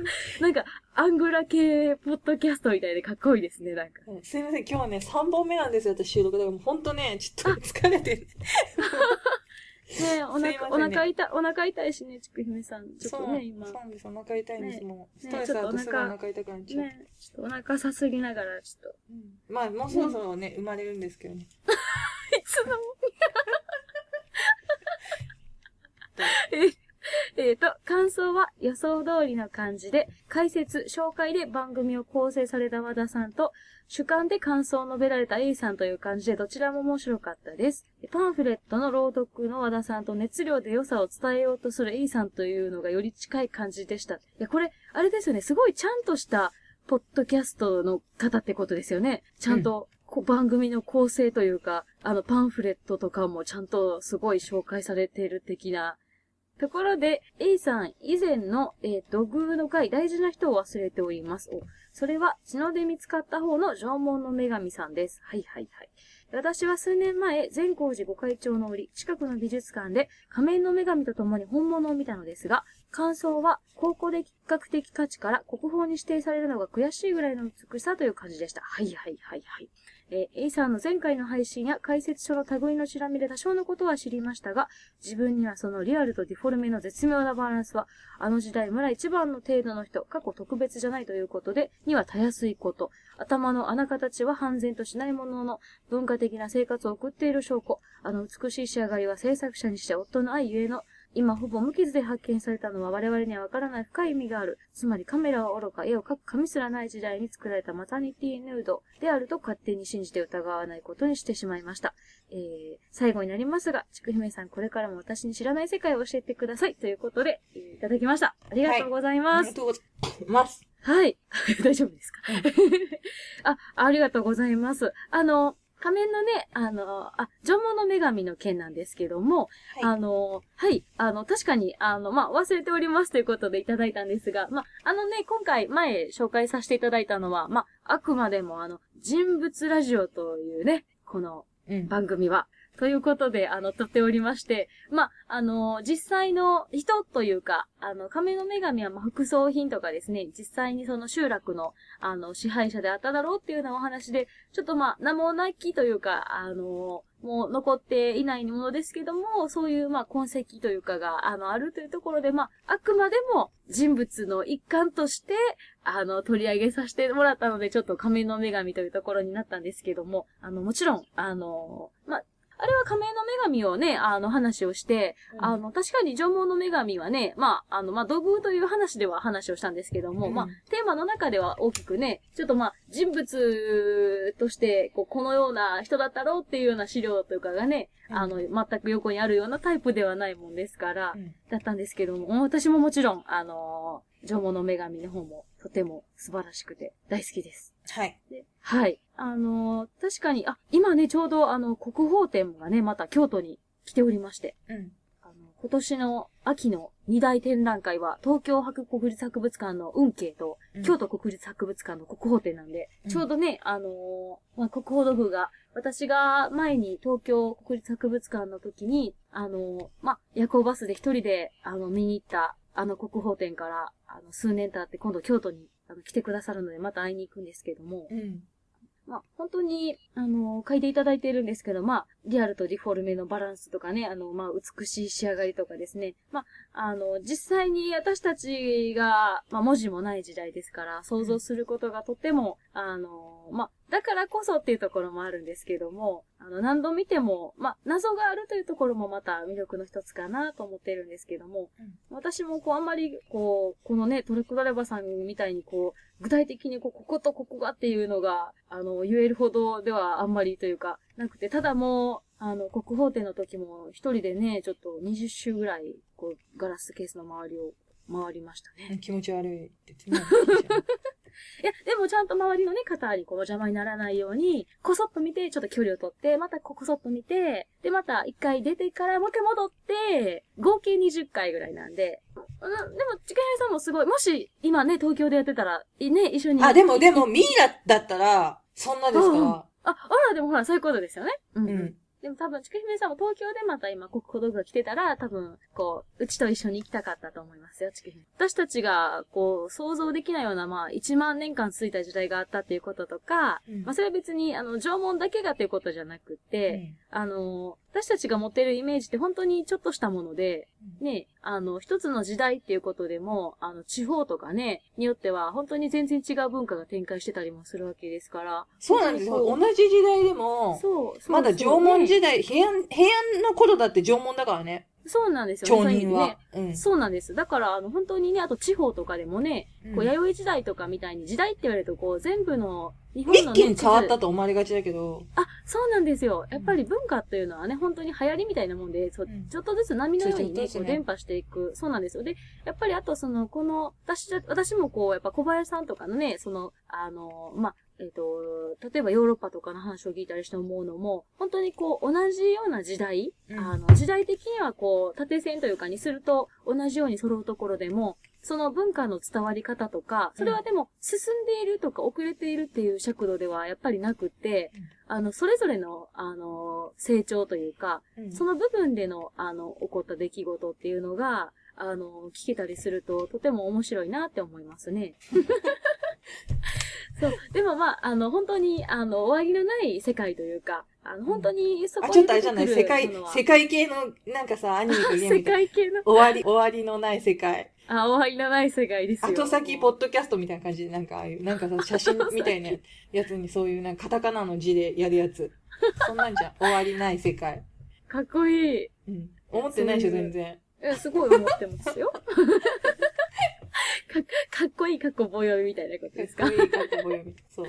なんか、アングラ系ポッドキャストみたいでかっこいいですね、なんか。うんすいません、今日はね、3本目なんですよ、私収録。だからもうほんとね、ちょっと疲れてる。ねお腹、お腹痛い、お腹痛いしね、ちくひめさん。ちょっとね、今。そうなんです。お腹痛いんです、ねもう。スねトレスあるとすぐお腹痛くなっちゃう。ね、ちょっとお腹さすぎながら、ちょっと。うんまあ、もうそろそろね、生まれるんですけどね。いつのえ、えーと、感想は予想通りの感じで、解説、紹介で番組を構成された和田さんと、主観で感想を述べられた A さんという感じで、どちらも面白かったです。パンフレットの朗読の和田さんと熱量で良さを伝えようとする A さんというのがより近い感じでした。いや、これ、あれですよね、すごいちゃんとした、ポッドキャストの方ってことですよね。ちゃんと、こう番組の構成というか、あのパンフレットとかもちゃんとすごい紹介されている的な。ところで、A さん以前の、えー土偶の回大事な人を忘れております。それは血ので見つかった方の縄文の女神さんです。はいはいはい。私は数年前、善光寺御開帳の折、近くの美術館で仮面の女神と共に本物を見たのですが、感想は、考古的学的価値から国宝に指定されるのが悔しいぐらいの美しさという感じでした。はいはいはいはい。えー A さんの前回の配信や解説書の類のチラ見で多少のことは知りましたが、自分にはそのリアルとディフォルメの絶妙なバランスは、あの時代村一番の程度の人、過去特別じゃないということで、にはたやすいこと。頭の穴形は半然としないものの、文化的な生活を送っている証拠。あの美しい仕上がりは制作者にして夫の愛ゆえの、今ほぼ無傷で発見されたのは我々にはわからない深い意味がある。つまりカメラは愚か、絵を描く紙すらない時代に作られたマタニティヌードであると勝手に信じて疑わないことにしてしまいました。えー、最後になりますが、ちくひめさんこれからも私に知らない世界を教えてください。ということで、えーいただきました。ありがとうございあます。りがとうございます。はい。大丈夫ですか？あ、ありがとうございます。あの、仮面のね、あの、あ、縄文の女神の件なんですけども、はいあの、はい、あの、確かに、あの、まあ、忘れておりますということでいただいたんですが、まあ、あのね、今回前紹介させていただいたのは、まあ、あくまでもあの、人物ラジオというね、このうん。番組は。ということで、あの、撮っておりまして、まあ、の、実際の人というか、あの、亀の女神は、まあ、副葬品とかですね、実際にその集落の、あの、支配者であっただろうっていうようなお話で、ちょっとま、名もなきというか、あの、もう残っていないものですけども、そういう、ま、痕跡というかが、あの、あるというところで、まあ、くまでも人物の一環として、あの、取り上げさせてもらったので、ちょっと仮面の女神というところになったんですけども、あの、もちろん、あの、ま、あれは仮面の女神をね、あの話をして、あの、確かに縄文の女神はね、まあ、あの、まあ、土偶という話では話をしたんですけども、うん。まあ、テーマの中では大きくね、ちょっとまあ、人物として、こう、このような人だったろうっていうような資料というかがね、うん。あの、全く横にあるようなタイプではないもんですから、うん。だったんですけども、私ももちろん、あの縄文の女神の方もとても素晴らしくて大好きです。はい。ではい。あのー確かに、あ、今ね、ちょうどあの、国宝展がね、また京都に来ておりまして、うん。あの、今年の秋の二大展覧会は、東京博国立博物館の運慶と、うん京都国立博物館の国宝展なんで、うんちょうどね、あのーまあ、国宝土偶が、私が前に東京国立博物館の時に、あのーまあ、夜行バスで一人で、あの、見に行った、あの国宝展から、あの、数年経って今度京都に、あの、来てくださるので、また会いに行くんですけども、うん。まあ、本当に、あの、書いていただいているんですけど、まあ、リアルとディフォルメのバランスとかね、あの、まあ、美しい仕上がりとかですね。まあ、あの、実際に私たちが、まあ、文字もない時代ですから、想像することがとても、あの、まあ、だからこそっていうところもあるんですけども、あの、何度見ても、まあ、謎があるというところもまた魅力の一つかなと思っているんですけども、私もこう、あんまり、こう、このね、トレックドライバーさんみたいにこう、具体的にこう、こことここがっていうのが、あの、言えるほどではあんまりというか、なくて、ただもう、あの、国宝展の時も一人でね、ちょっと20周ぐらい、こう、ガラスケースの周りを回りましたね。気持ち悪いって言ってね。いや、でもちゃんと周りのね、方にこう邪魔にならないように、こそっと見て、ちょっと距離を取って、またこそっと見て、で、また一回出てからもう一回戻って、合計20回ぐらいなんで、うん、でも、ちかへさんもすごい、もし、今ね、東京でやってたら、いね、一緒に。あ、でも、でも、ミイラだったら、そんなですか？ら。あ、あら、でもほら、そういうことですよね。ううん。でも多分、ちかひめさんも東京でまた今、国宝道具が来てたら、多分、こう、うちと一緒に行きたかったと思いますよ、ちかひめ。私たちが、こう、想像できないような、まあ、1万年間続いた時代があったっていうこととか、うんまあ、それは別に、あの、縄文だけがっていうことじゃなくて、あの、私たちが持ってるイメージって本当にちょっとしたもので、ね、あの、一つの時代っていうことでも、あの、地方とかね、によっては、本当に全然違う文化が展開してたりもするわけですから。そうなんですよ。同じ時代でも、そう、そうまだ縄文時代。代、平安、平安の頃だって縄文だからね。そうなんですよ町ね。人は。うんね。そうなんです。だから、あの、本当にね、あと地方とかでもね、こう、弥生時代とかみたいに、時代って言われると、こう、全部の、日本のね、一気に変わったと思われがちだけど、あ、そうなんですよ。やっぱり文化というのはね、本当に流行りみたいなもんで、そううんちょっとずつ波のようにね、こう伝播していく。そうなんですよ。で、やっぱりあとその、この、私、私もこう、やっぱ小林さんとかのね、その、あの、まあ、えっ、と、例えばヨーロッパとかの話を聞いたりして思うのも、本当にこう、同じような時代、うんあの、時代的にはこう、縦線というかにすると、同じように揃うところでも、その文化の伝わり方とか、それはでも、進んでいるとか遅れているっていう尺度ではやっぱりなくって、あの、それぞれの、あの、成長というか、うんその部分での、あの、起こった出来事っていうのが、あの、聞けたりすると、とても面白いなって思いますね。そう。でもまあ、あの、本当に、あの、終わりのない世界というか、あの、本当にそこあ、にちょっとあれじゃない世界世界系の、なんかさ、アニメとゲーム世。界系の、終わり、終わりのない世界。あ、終わりのない世界ですよ。後先ポッドキャストみたいな感じで、なんかああいう、なんかさ、写真みたいなやつにそういう、なんかカタカナの字でやるやつ。そんなんじゃん。終わりない世界。かっこいい。うん。思ってないでしょ、全然。え、すごい思ってますよ。かかっこいい過去棒読みみたいなことですか？かっこいい、かっこいい。そう。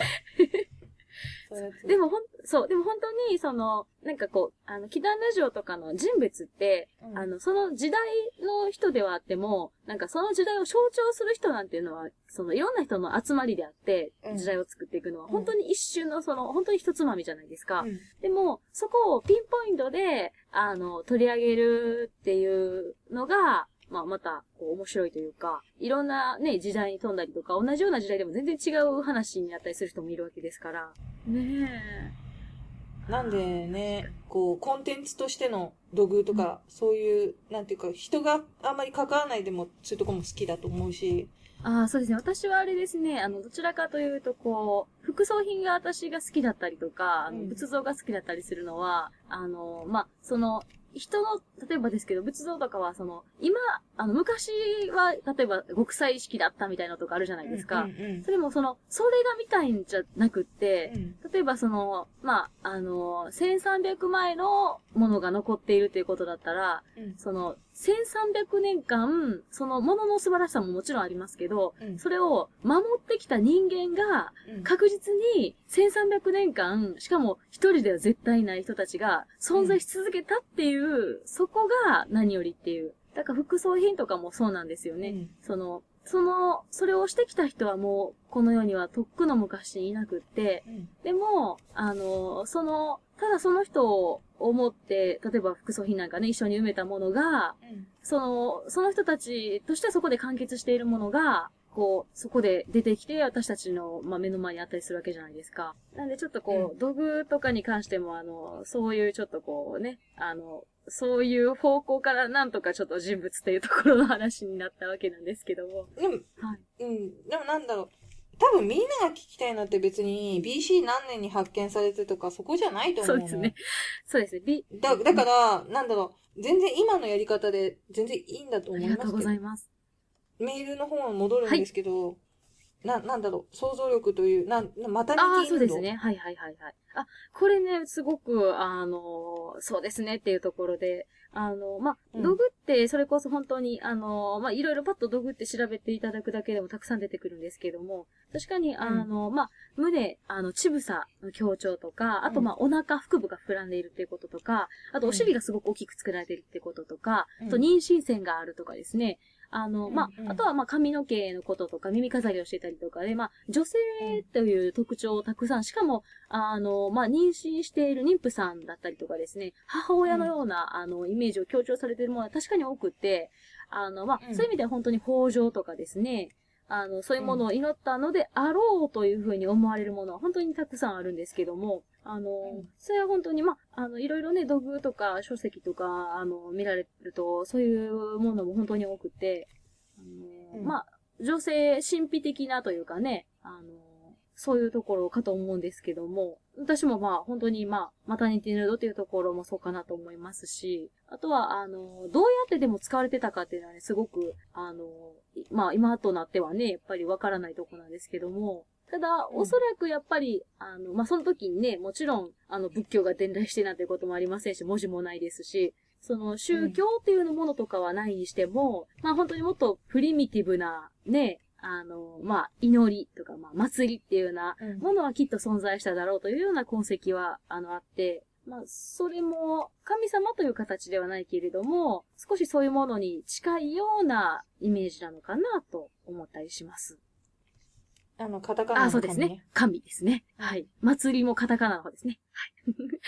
そういうやつ。でもほん、そう、でも本当に、その、なんかこう、あの、祈願ラジオとかの人物って、うんあの、その時代の人ではあっても、なんかその時代を象徴する人なんていうのは、そのいろんな人の集まりであってう、ん時代を作っていくのは、うん本当に一瞬のその、本当に一つまみじゃないですか。うんでも、そこをピンポイントで、あの、取り上げるっていうのが、まあ、また、こう、面白いというか、いろんなね、時代に飛んだりとか、同じような時代でも全然違う話になったりする人もいるわけですから。ねなんでね、こう、コンテンツとしての土偶とか、そういう、なんていうか、人があんまり関わらないでも、そういうとこも好きだと思うし、え。ああ、そうですね。私はあれですね、あの、どちらかというと、こう、副葬品が私が好きだったりとか、あのうん仏像が好きだったりするのは、あの、まあ、その、人の、例えばですけど、仏像とかは、その、今、あの、昔は、例えば、極彩式だったみたいなのとかあるじゃないですか。うんうんそれもその、それが見たいんじゃなくってう、ん例えばその、まあ、あの、1300前のものが残っているということだったら、うん。その、1300年間、そのものの素晴らしさももちろんありますけど、うん。それを守ってきた人間が、うん。確実に1300年間、しかも一人では絶対ない人たちが存在し続けたっていう、そこが何よりっていう。だから副葬品とかもそうなんですよね。うん。その、その、それをしてきた人はもう、この世にはとっくの昔にいなくって、うん。でも、あの、その、ただその人を思って、例えば副葬品なんかね、一緒に埋めたものが、うんその、その人たちとしてそこで完結しているものが、こう、そこで出てきて、私たちの、まあ、目の前にあったりするわけじゃないですか。なんでちょっとこう、う土偶とかに関しても、あの、そういうちょっとこうね、あの、そういう方向からなんとかちょっと人物っていうところの話になったわけなんですけども。でも、はい。うん、でもなんだろう。多分みんなが聞きたいのって別に BC 何年に発見されてとかそこじゃないと思の。そううですね。そうですね。び、だ、だから、なんだろう。全然今のやり方で全然いいんだと思いますありがとうございます。メールの方に戻るんですけど、な、なんだろう、想像力という、なん、なマタニティああ、そうですね。はいはいはいはい。あ、これね、すごく、あの、そうですねっていうところで、あの、まあ、うん。道具って、それこそ本当に、あの、まあ、いろいろパッと道具って調べていただくだけでもたくさん出てくるんですけども、確かに、あの、まあ、胸、あの、乳房の強調とか、あと、うんまあ、お腹、腹部が膨らんでいるっていうこととか、あと、お尻がすごく大きく作られているってこととか、うん。あと、妊娠線があるとかですね、あの、まうんうん。あ、あとは、まあ、髪の毛のこととか、耳飾りをしてたりとかで、まあ、女性という特徴をたくさん、しかも、あの、まあ、妊娠している妊婦さんだったりとかですね、母親のような、あの、イメージを強調されているものは確かに多くって、あの、まあ、うん。そういう意味では本当に豊穣とかですね、あの、そういうものを祈ったのであろうというふうに思われるものは本当にたくさんあるんですけども、あの、うん。それは本当に、まあ、あの、いろいろね、土偶とか書籍とか、あの、見られると、そういうものも本当に多くて、あのうん。まあ、女性神秘的なというかね、あの、そういうところかと思うんですけども、私もまあ本当にまあ、マタニティヌードっていうところもそうかなと思いますし、あとはあの、どうやってでも使われてたかっていうのはね、すごく、あの、いまあ今となってはね、やっぱりわからないところなんですけども、ただ、うん。おそらくやっぱり、あの、まあ、その時にね、もちろん、あの、仏教が伝来してなんてこともありませんし、文字もないですし、その、宗教っていうものとかはないにしても、まあ、本当にもっとプリミティブな、ね、あの、まあ、祈りとか、まあ、祭りっていうようなうんものはきっと存在しただろうというような痕跡は、あの、あって、まあ、それも、神様という形ではないけれども、少しそういうものに近いようなイメージなのかなと思ったりします。あの、カタカナのあ、そうですね。神ですね。はい。祭りもカタカナの方ですね。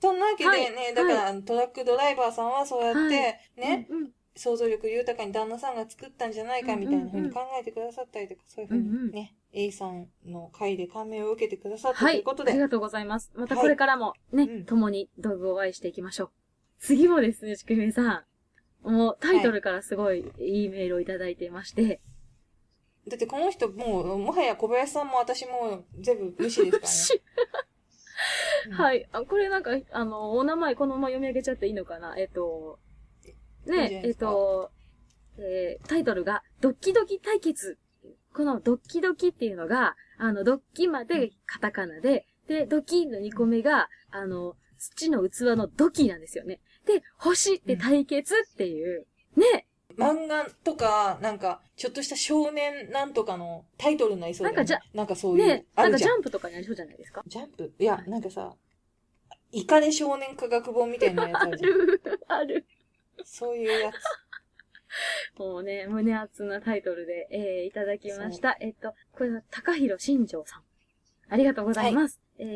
そんなわけではいね、だから、あのトラックドライバーさんはそうやって、はいね、うん、うん。想像力豊かに旦那さんが作ったんじゃないかみたいな風に考えてくださったりとか、そういう風うんうんにね、A さんの回で感銘を受けてくださったとはいい。うことで、ありがとうございます。またこれからもね、うん共に道具をお会いしていきましょう。次もですね、ちくひめさん。もうタイトルからすごいいいメールをいただいていまして。だってこの人もう、もはや小林さんも私も全部無視ですからね。う んはい。あ、これなんか、あの、お名前このまま読み上げちゃっていいのかな？えっと、ね、えっですかと、えータイトルが、ドッキドキ対決。このドッキドキっていうのが、あの、ドッキまでカタカナで、で、ドキの2個目が、あの、土の器のドキなんですよね。で、星って対決っていう、ね、漫画とか、なんか、ちょっとした少年なんとかのタイトルになりそうだよね。なんかじゃなんかそういう、ねなんかジ。ャンプとかにありそうじゃないですか？ジャンプ？いや、なんかさ、イカで少年科学本みたいなやつああるじゃん。る、ある。そういうやつ。もうね、胸熱なタイトルで、えー、いただきました。えっと、これは高弘新庄さん。ありがとうございます。えー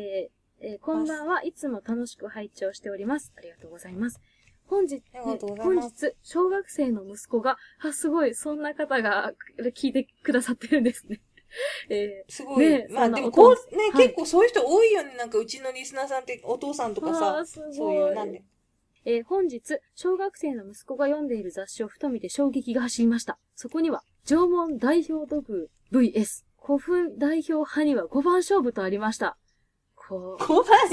えーこんばんはいつも楽しく拝聴しております。ありがとうございます。本日、本日、小学生の息子が、あ、すごい、そんな方が聞いてくださってるんですね。えすごい。ねまあでもこう、父ね、はい結構そういう人多いよね。なんかうちのリスナーさんってお父さんとー、かさ。そういう、なんで。えー本日、小学生の息子が読んでいる雑誌をふと見て衝撃が走りました。そこには、縄文代表土偶 VS、古墳代表派には5番勝負とありました。こう、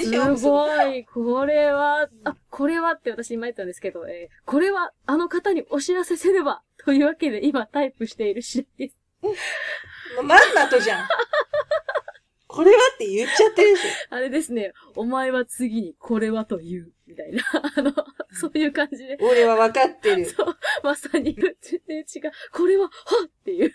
す勝負？するごい。これは、あ、これはって私今言ったんですけど、えーこれはあの方にお知らせせねば、というわけで今タイプしている次第です。まんまとじゃん。これはって言っちゃってるでしあれですね、お前は次にこれはと言う、みたいな、あの、そういう感じで、ょ。俺は分かってる。そう、まさに、全然違う。これは、はっっていう。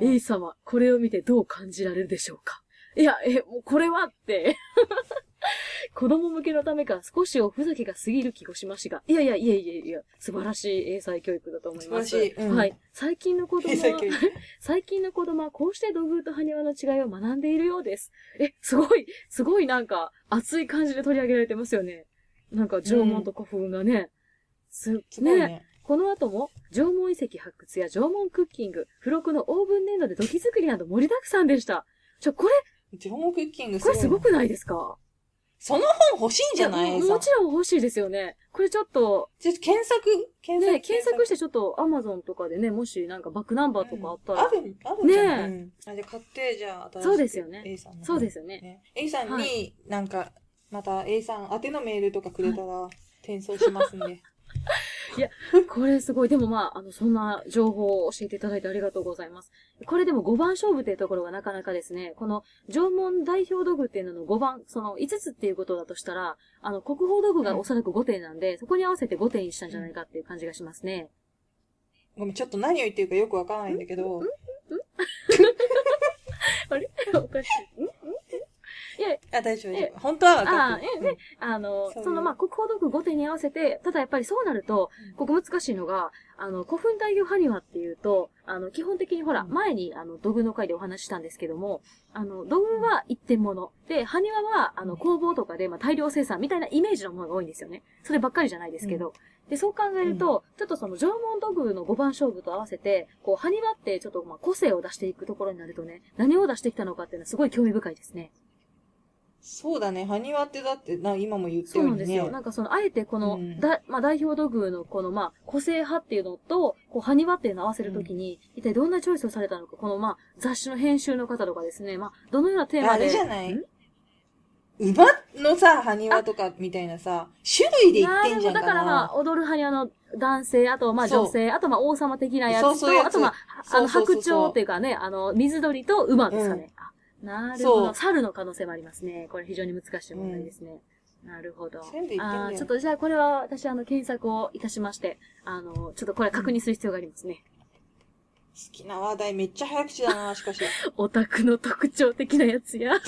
うん A 様、これを見てどう感じられるでしょうか？いや、え、もうこれはって。子供向けのためか少しおふざけが過ぎる気がしましたが、いやいやいやいやいや、素晴らしい英才教育だと思います。素晴らしいうんはい。最近の子供は 最近の子供はこうして土偶と埴輪の違いを学んでいるようです。え、すごい、すごいなんか熱い感じで取り上げられてますよね。なんか縄文と古墳がね。す、すごいね。この後も、縄文遺跡発掘や縄文クッキング、付録のオーブン粘土で土器作りなど盛りだくさんでした。ちょ、これ、縄文クッキングすこごいな。れすごくないですか？その本欲しいんじゃない？やももちろん欲しいですよね。これちょっと、ちょっと検索、検索。ね、検索してちょっと Amazon とかでね、もしなんかバックナンバーとかあったら、うんある、あるんじゃないねうんあ、じゃあ買って、じゃあ、新しくそうですよね A さんの。そうですよね。ね。A さんはに、なんか、また A さん宛てのメールとかくれたら、転送しますんで。これすごい。でもまあ、あの、そんな情報を教えていただいてありがとうございます。これでも5番勝負っていうところがなかなかですね、この縄文代表土偶っていうのの5番、その5つっていうことだとしたら、あの、国宝土偶がおそらく5点なんで、そこに合わせて5点にしたんじゃないかっていう感じがしますね。ごめん、ちょっと何を言ってるかよくわからないんだけど、あれおかしい。んんいや、あ、大丈夫、大丈え夫。本当はわかってる。あえね、あの、そのまあ、国宝土偶5点に合わせて、ただやっぱりそうなると、ここ難しいのが、あの、古墳代表埴輪っていうと、あの、基本的にほら、うん前にあの、土偶の回でお話ししたんですけども、あの、土偶は一点物。で、埴輪は、あの、工房とかで、まあ、大量生産みたいなイメージのものが多いんですよね。そればっかりじゃないですけど。で、そう考えると、ちょっとその縄文土偶の5番勝負と合わせて、こう、埴輪ってちょっとまあ個性を出していくところになるとね、何を出してきたのかっていうのはすごい興味深いですね。そうだね、埴輪ってだって、な、今も言ったそうよう。なんですよ。なんかその、あえてこの、うんだ、まあ代表土偶のこの、まあ、個性派っていうのと、こう、埴輪っていうのを合わせるときに、一体どんなチョイスをされたのか、この、まあ、雑誌の編集の方とかですね、まあ、どのようなテーマで。あれじゃないん？馬のさ、埴輪とかみたいなさ、種類で言ってんじゃんかな。だからまあ、踊る埴輪の男性、あとまあそう女性、あとまあ王様的なやつと、そうそうつあとまあ、あの、そうそうそうそう白鳥っていうかね、あの、水鳥と馬ですかね。あなるほど。猿の可能性もありますね。これ非常に難しい問題ですね。なるほど。あーちょっとじゃあこれは私あの検索をいたしまして、あの、ちょっとこれ確認する必要がありますね。好きな話題めっちゃ早口だな、しかし。オタクの特徴的なやつや。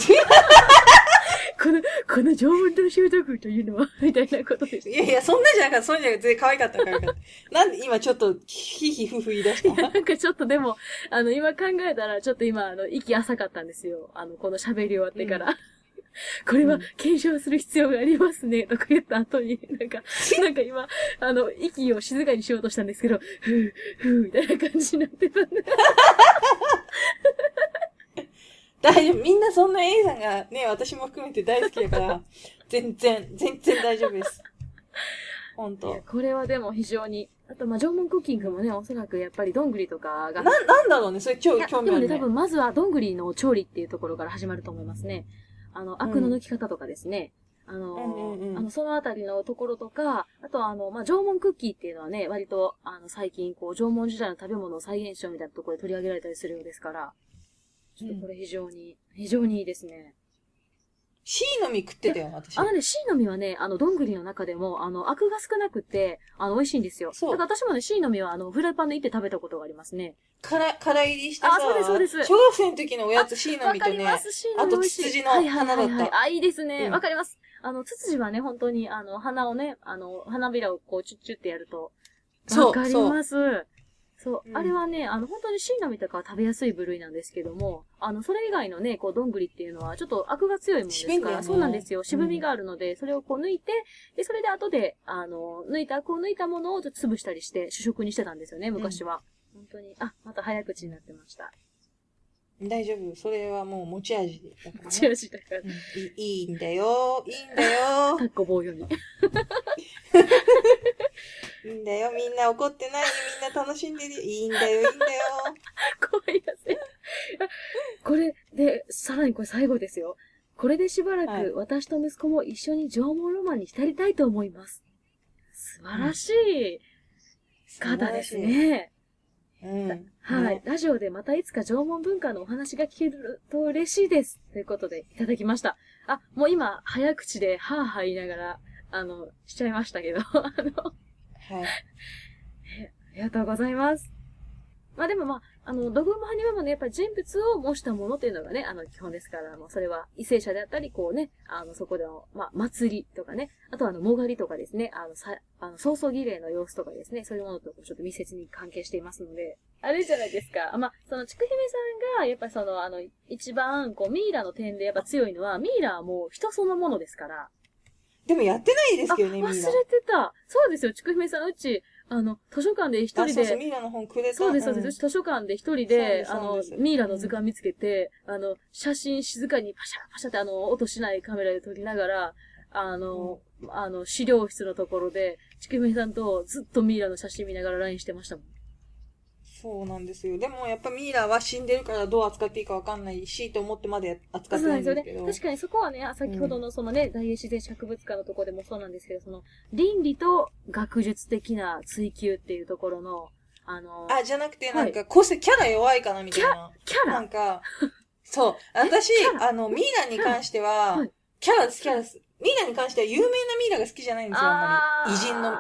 この、この縄文の習得というのは、みたいなことです。いやいや、そんなじゃなかった、そんなじゃなかった。全然可愛かった、可愛かった。なんで今ちょっと、ヒヒフフ言い出したなんかちょっとでも、あの、今考えたら、ちょっと今、あの、息浅かったんですよ。あの、この喋り終わってから。これは検証する必要がありますね、とか言った後に、なんか、なんか今、あの、息を静かにしようとしたんですけど、ふぅ、ふぅ、みたいな感じになってたんで。大丈夫。みんなそんな A さんがね、私も含めて大好きだから、全然、全然大丈夫です。ほんいやと。これはでも非常に、あと、まあ、縄文クッキングもね、おそらくやっぱりどんぐりとかが、な、なんだろうね、それ超興味あるね。多分まずはどんぐりの調理っていうところから始まると思いますね。あの、アクの抜き方とかですね。あの、うんうんうんあの、そのあたりのところとか、あとはあの、まあ、縄文クッキーっていうのはね、割と、あの、最近、こう、縄文時代の食べ物を再現しようみたいなところで取り上げられたりするようですから、ちょっとこれ非常に、非常にいいですね。椎の実食ってたよ、私。あのね、シイの実はね、あの、どんぐりの中でも、あの、アクが少なくて、あの、美味しいんですよ。そうだから私もね、シイの実は、あの、フライパンでいって食べたことがありますね。から、から入りしたさ、あそうですそうです小学生の時のおやつ C のわ実とね、かります、シイのあと。ツツジのはいはいはいはい花だったあ、いいですね。うんわ、かります。あの、ツツジはね、本当に、あの、花をね、あの、花びらをこう、チュッチュってやると、そうわかります。そう。うんあれはね、あの、本当にシイの実とかは食べやすい部類なんですけども、あの、それ以外のね、こう、どんぐりっていうのは、ちょっとアクが強いものですから、ねそうなんですよ。渋みがあるので、それをこう抜いて、で、それで後で、あの、抜いた、こう抜いたものをちょっと潰したりして、主食にしてたんですよね、昔は。本当に。あ、また早口になってました。大丈夫。それはもう持ち味だから、ね。チラシだから。うんいいいいんだよ。いいんだよか。っこ棒読み。いいんだよ。みんな怒ってない？よ。みんな楽しんでる？よ。いいんだよ。いいんだよ。怖いやつ。これで、さらにこれ最後ですよ。これでしばらはいく私と息子も一緒に縄文ロマンに浸りたいと思います。素晴らしい方ですね。うん。はい。ラジオでまたいつか縄文文化のお話が聞けると嬉しいです。ということでいただきました。あ、もう今、早口で、はぁはぁ言いながら、あの、しちゃいましたけど、あの、はい。ありがとうございます。まあでもまあ、あの、土偶も埴輪もね、やっぱり人物を模したものっていうのがね、あの、基本ですから、もうそれは、為政者であったり、こうね、あの、そこでの、まあ、祭りとかね、あとはあの、もがりとかですね、あの、さ、あの、早々儀礼の様子とかですね、そういうものとちょっと密接に関係していますので、あれじゃないですか。あまあ、その、ちくひめさんが、やっぱりその、あの、一番、こう、ミイラの点でやっぱ強いのは、ミイラはもう人そのものですから、でもやってないですあ、けどね、忘れミイラ。てた。そうですよ、ちくひめさん、うち、あの、図書館で一人あ、そうそう、で、ミイラの本くれた。そうです、そうです。図書館で一人でで、あのミイラの図鑑見つけて、あの、写真静かにパシャパシャってあの、音しないカメラで撮りながら、あの、あの、資料室のところで、ちくひめさんとずっとミイラの写真見ながら LINE してましたもん。そうなんですよ。でもやっぱミイラは死んでるからどう扱っていいかわかんないし、と思ってまで扱ってないんですけど。ですよね。確かにそこはね、先ほどのそのね、大英自然史博物館のところでもそうなんですけど、その、倫理と学術的な追求っていうところの、あの、あ、じゃなくて、なんか、個性、キャラ弱いかな、みたいな。キャラなんか、そう。私あの、ミイラに関しては、はいキャラです、キャラです。ミイラに関しては有名なミイラが好きじゃないんですよ、あんまり。偉人の。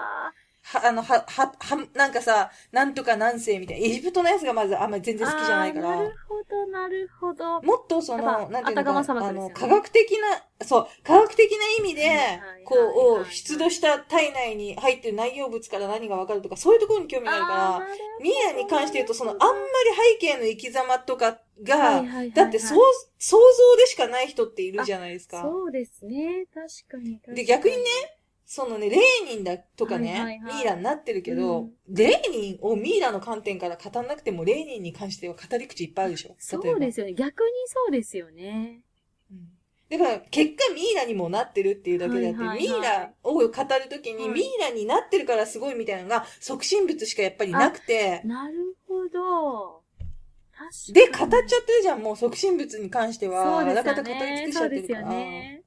は、ああの、は、は、は、なんかさ、なんとか何世みたいな。エジプトのやつがまずあんまり全然好きじゃないから。なるほど、なるほど。もっとそやの、なんていうのかまかな、あの、科学的な、そう、科学的な意味でこう、い出土した体内に入ってる内容物から何がわかるとか、そういうところに興味があるから、ミイラに関して言うと、その、あんまり背景の生き様とかが、だって、そう、想像でしかない人っているじゃないですか。そうですね。確かに確かに。で逆にね、そのね、レーニンだとかね、はいはいはいミイラになってるけど、うんレーニンをミイラの観点から語んなくても、レーニンに関しては語り口いっぱいあるでしょ。そうですよね。逆にそうですよね。うんだから、結果ミイラにもなってるっていうだけであって、はいはいはいミイラを語るときに、はいミイラになってるからすごいみたいなのが、促進物しかやっぱりなくて、なるほど。で、語っちゃってるじゃん、もう促進物に関しては。そうですよあらかた語り尽ね。くしちそうですよゃってるから。ね。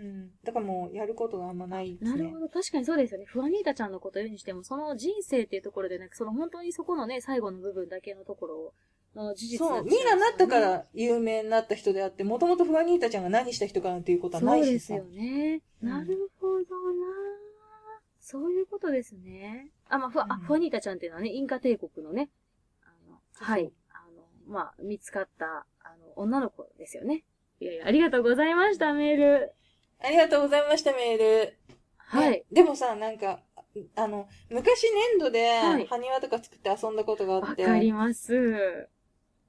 うん。だからもう、やることがあんまないね。なるほど。確かにそうですよね。フアニータちゃんのことを言うにしても、その人生っていうところでなく、その本当にそこのね、最後の部分だけのところの事実そう、だミイラになったかそうら有名になった人であって、もともとフラニータちゃんが何した人かなんていうことはないしさ。ですよね。うんなるほどなそういうことですね。あ、まあ、フア、あうんフアニータちゃんっていうのはね、インカ帝国のね、あの、そうはい。あの、まあ、見つかった、あの、女の子ですよね。いやいや、ありがとうございました、メール。ありがとうございました、メール。はいね。でもさ、なんか、あの、昔粘土ではい、埴輪とか作って遊んだことがあわって、かります。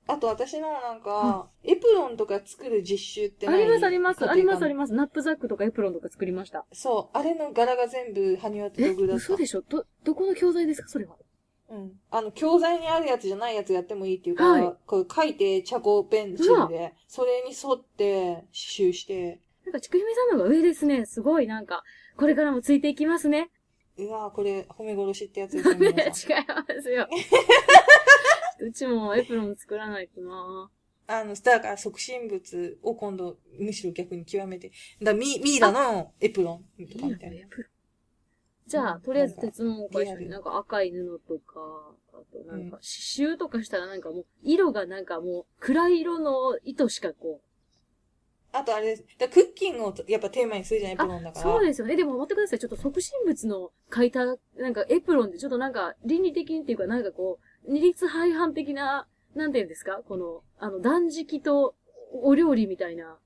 あと私のなんか、エプロンとか作る実習ってあります、あります、あります、ありまます。ナップザックとかエプロンとか作りました。す。そう、あれの柄が全部埴輪とえ、道具だった。嘘でしょ？ど、どこの教材ですか？それは。うん。あの、教材にあるやつじゃないやつやってもいいっていうか、はいこう書いて、チャコペンシルで、それに沿って刺繍して、なんか、ちくひめさんの方が上ですね。すごい、なんか、これからもついていきますね。うわぁ、これ、褒め殺しってやつですよ、ね、違いますよ。うちもエプロン作らないとなあの、だから促進物を今度、むしろ逆に極めて。だミミイラのエプロンとかみたいな。じゃあ、とりあえず鉄のお菓子リアルなんか赤い布とか、あとなんか刺繍とかしたらなんかもう、色がなんかもう、暗い色の糸しかこう、あとあれ、だクッキングをやっぱテーマにするじゃん、エプロンだあ、から。そうですよね。でも待ってください。ちょっと促進物の書いた、なんかエプロンでちょっとなんか倫理的にっていうかなんかこう、二律背反的な、なんていうんですか？この、あの、断食とお料理みたいな。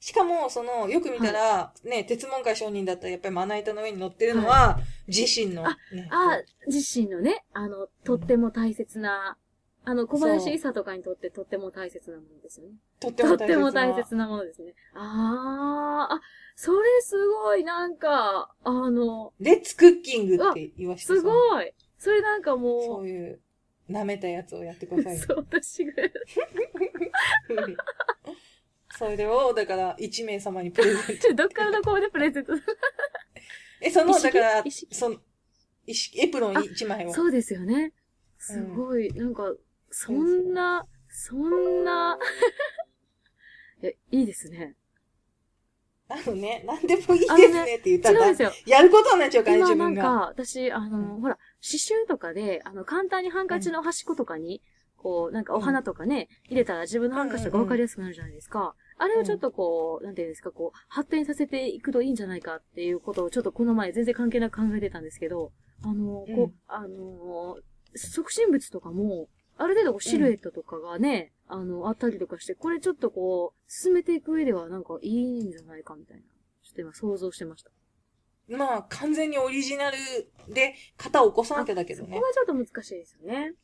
しかも、その、よく見たら、ね、鉄門会商人だったらやっぱりまな板の上に乗ってるのは、自身の、ね。あ、自身のね、あの、とっても大切な、あの、小林伊佐とかにとってとっても大切なものですよね。とってとっても大切な。も大切なものですね。あー、あ、それすごい、なんか、あの、レッツクッキングって言わしてすさごい。それなんかそもういう、舐めたやつをやってくださう、い。そう、私が。それを、だから、1名様にプレゼント。どっからどこまでプレゼント え、その、だからその、エプロン1枚を。そうですよね。すごい、なんか、そんな、そんな、え、いいですね。あのね、なんでもいいですねって言ったら、違うんですよ。やることになっちゃうからね、今自分が。なんか、私、あの、うんほら、刺繍とかで、あの、簡単にハンカチの端っことかに、こう、なんかお花とかね、入れたら自分のハンカチとかわかりやすくなるじゃないですか。あれをちょっとこう、なんていうんですか、こう、発展させていくといいんじゃないかっていうことをちょっとこの前全然関係なく考えてたんですけど、あの、うんこう、あの、促進物とかも、ある程度こうシルエットとかがね、あの、あったりとかして、これちょっとこう、進めていく上ではなんかいいんじゃないかみたいな。ちょっと今想像してました。まあ、完全にオリジナルで型を起こさなきゃだけどねそこ。はちょっと難しいですよね。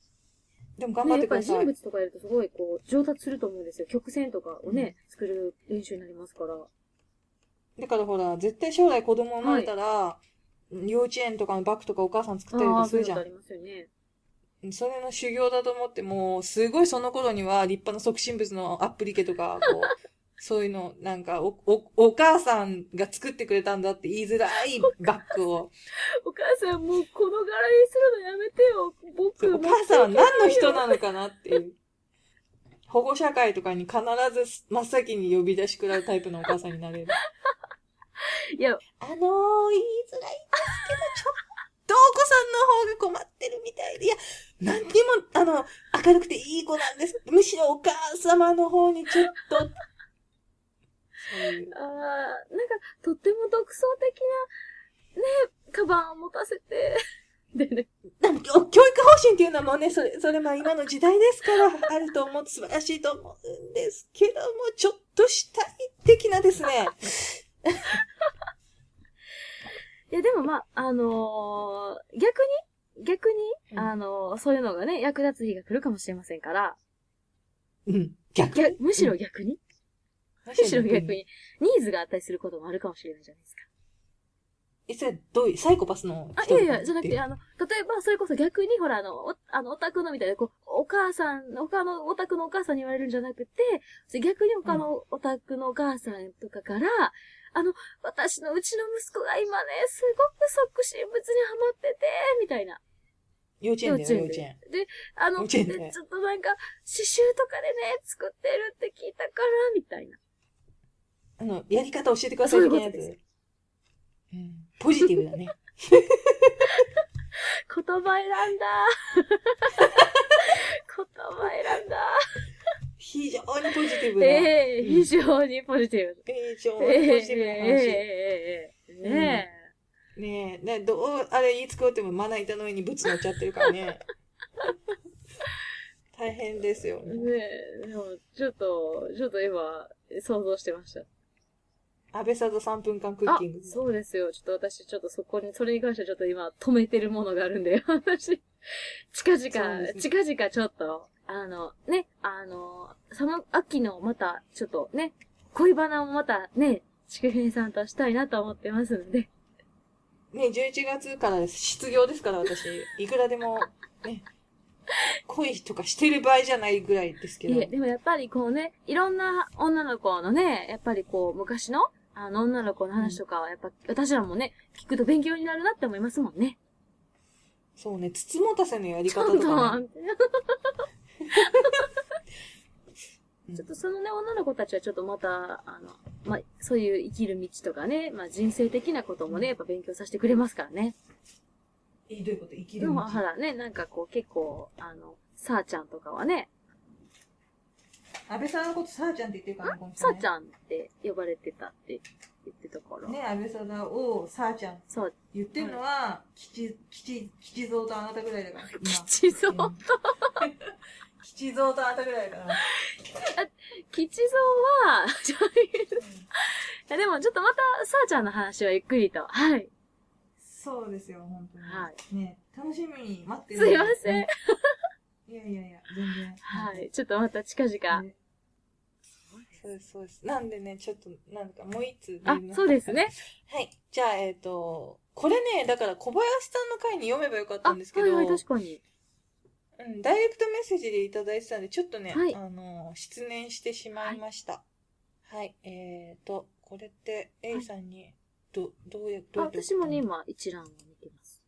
でも頑張ね、っやってぱりください。人物とかやるとすごいこう、上達すると思うんですよ。曲線とかをね、作る練習になりますから。だからほら、絶対将来子供生まれたら、幼稚園とかのバッグとかお母さん作ったりああ、とするじゃんそういうことあ。りますよね。それの修行だと思って、もう、すごいその頃には立派な促進物のアップリケとか、こう、そういうの、なんかお、お、お母さんが作ってくれたんだって言いづらいバッグを、お母さんもうこの柄にするのやめてよ。僕、お母さんは何の人ななのかなっていう。保護者会とかに必ず真っ先に呼び出しくらうタイプのお母さんになれる。いや、あのー、言いづらいんですけど、ちょっとお子さんの方が困ってるみたいで、いや、何にも、あの、明るくていい子なんです。むしろお母様の方にちょっと、そういう。あーなんか、とっても独創的な、ね、カバンを持たせて、でね、でも教教育方針っていうのはもうね、それ、それま今の時代ですから、あると思う、素晴らしいと思うんですけども、ちょっとしたい的なですね。いや、でもまあ、あのー逆に、逆に、うん。あのーそういうのがね、役立つ日が来るかもしれませんから、うん。逆？逆むしろ逆に、むむしろ逆。に、ニーズがあったりすることもあるかもしれないじゃないですか。え、それどういう、サイコパスのあ、い人やいや、じゃなくて、ああの、例えば、それこそ逆に、ほら、あの、お、あの、オタクのみたいな、こう、お母さん、他のオタクのお母さんに言われるんじゃなくて、逆に他のオタクのお母さんとかから、あの、私のうちの息子が今ね、すごく促進物にハマってて、みたいな。幼稚園だよ、幼幼稚稚園。で、あの、ちょっとなんか、刺繍とかでね、作ってるって聞いたから、みたいな。あの、やり方教えてください的なやそういうことつ。うんポジティブだね。言葉選んだ。言葉選んだ。非常にポジティブな。ええ非常にポジティブ。非常ええにポジティブな話。ええええねねえ、ねどう、あれ言いつこうってもまな板の上にブツ乗っちゃってるからね。大変ですよえ。。ねえ、でも、ちょっと、ちょっと今、想像してました。安倍さと3分間クッあキング。、そうですよ。ちょっと私、ちょっとそこに、それに関してはちょっと今、止めてるものがあるんで、私、近々、ね近々ちょっと、あの、ね、あの、その秋のまた、ちょっとね、恋バナをまたね、ちくさんとしたいなと思ってますので、ね、11月からです失業ですから、私。いくらでも、ね、恋とかしてる場合じゃないぐらいですけどい。え、でもやっぱりこうね、いろんな女の子のね、やっぱりこう、昔の、あの、女の子の話とかは、やっぱ、私らもね、聞くと勉強になるなって思いますもんね。そうね、つつもたせのやりちょっと方とか、ね。ちょっとそのね、女の子たちはちょっとまた、あの、まあ、そういう生きる道とかね、まあ、人生的なこともね、やっぱ勉強させてくれますからね。え、どういうこと？生きでる道？もほらね、なんかこう結構、あの、さーちゃんとかはね、安倍さんのことさあちゃんって言ってるからね、この人ね。さあちゃんって呼ばれてたって言ってたから。ね、安倍さんをさあちゃんそう、言ってるのは、吉、吉、吉蔵とあなたぐらいだから。今。吉蔵と？うん吉蔵とあなたぐらいだから。吉蔵は、ちょいやでもちょっとまた、さあちゃんの話はゆっくりと。はい。そうですよ、本当に。はい。ね、楽しみに待ってる。すいません。いやいやいや、全然。はい。ちょっとまた近々。ねそうです、そうです。なんでね、ちょっと、なんかもう一通あ、そうですね。。はい。じゃあ、えっ、と、これね、だから小林さんの回に読めばよかったあ、んですけど、はいはい、確かに。うん、ダイレクトメッセージでいただいてたんで、ちょっとね、はいあの、失念してしまいました。はい。えーと、これって、A さんに、ど、どうや、どあ、うやって私もね、今、一覧を見てます。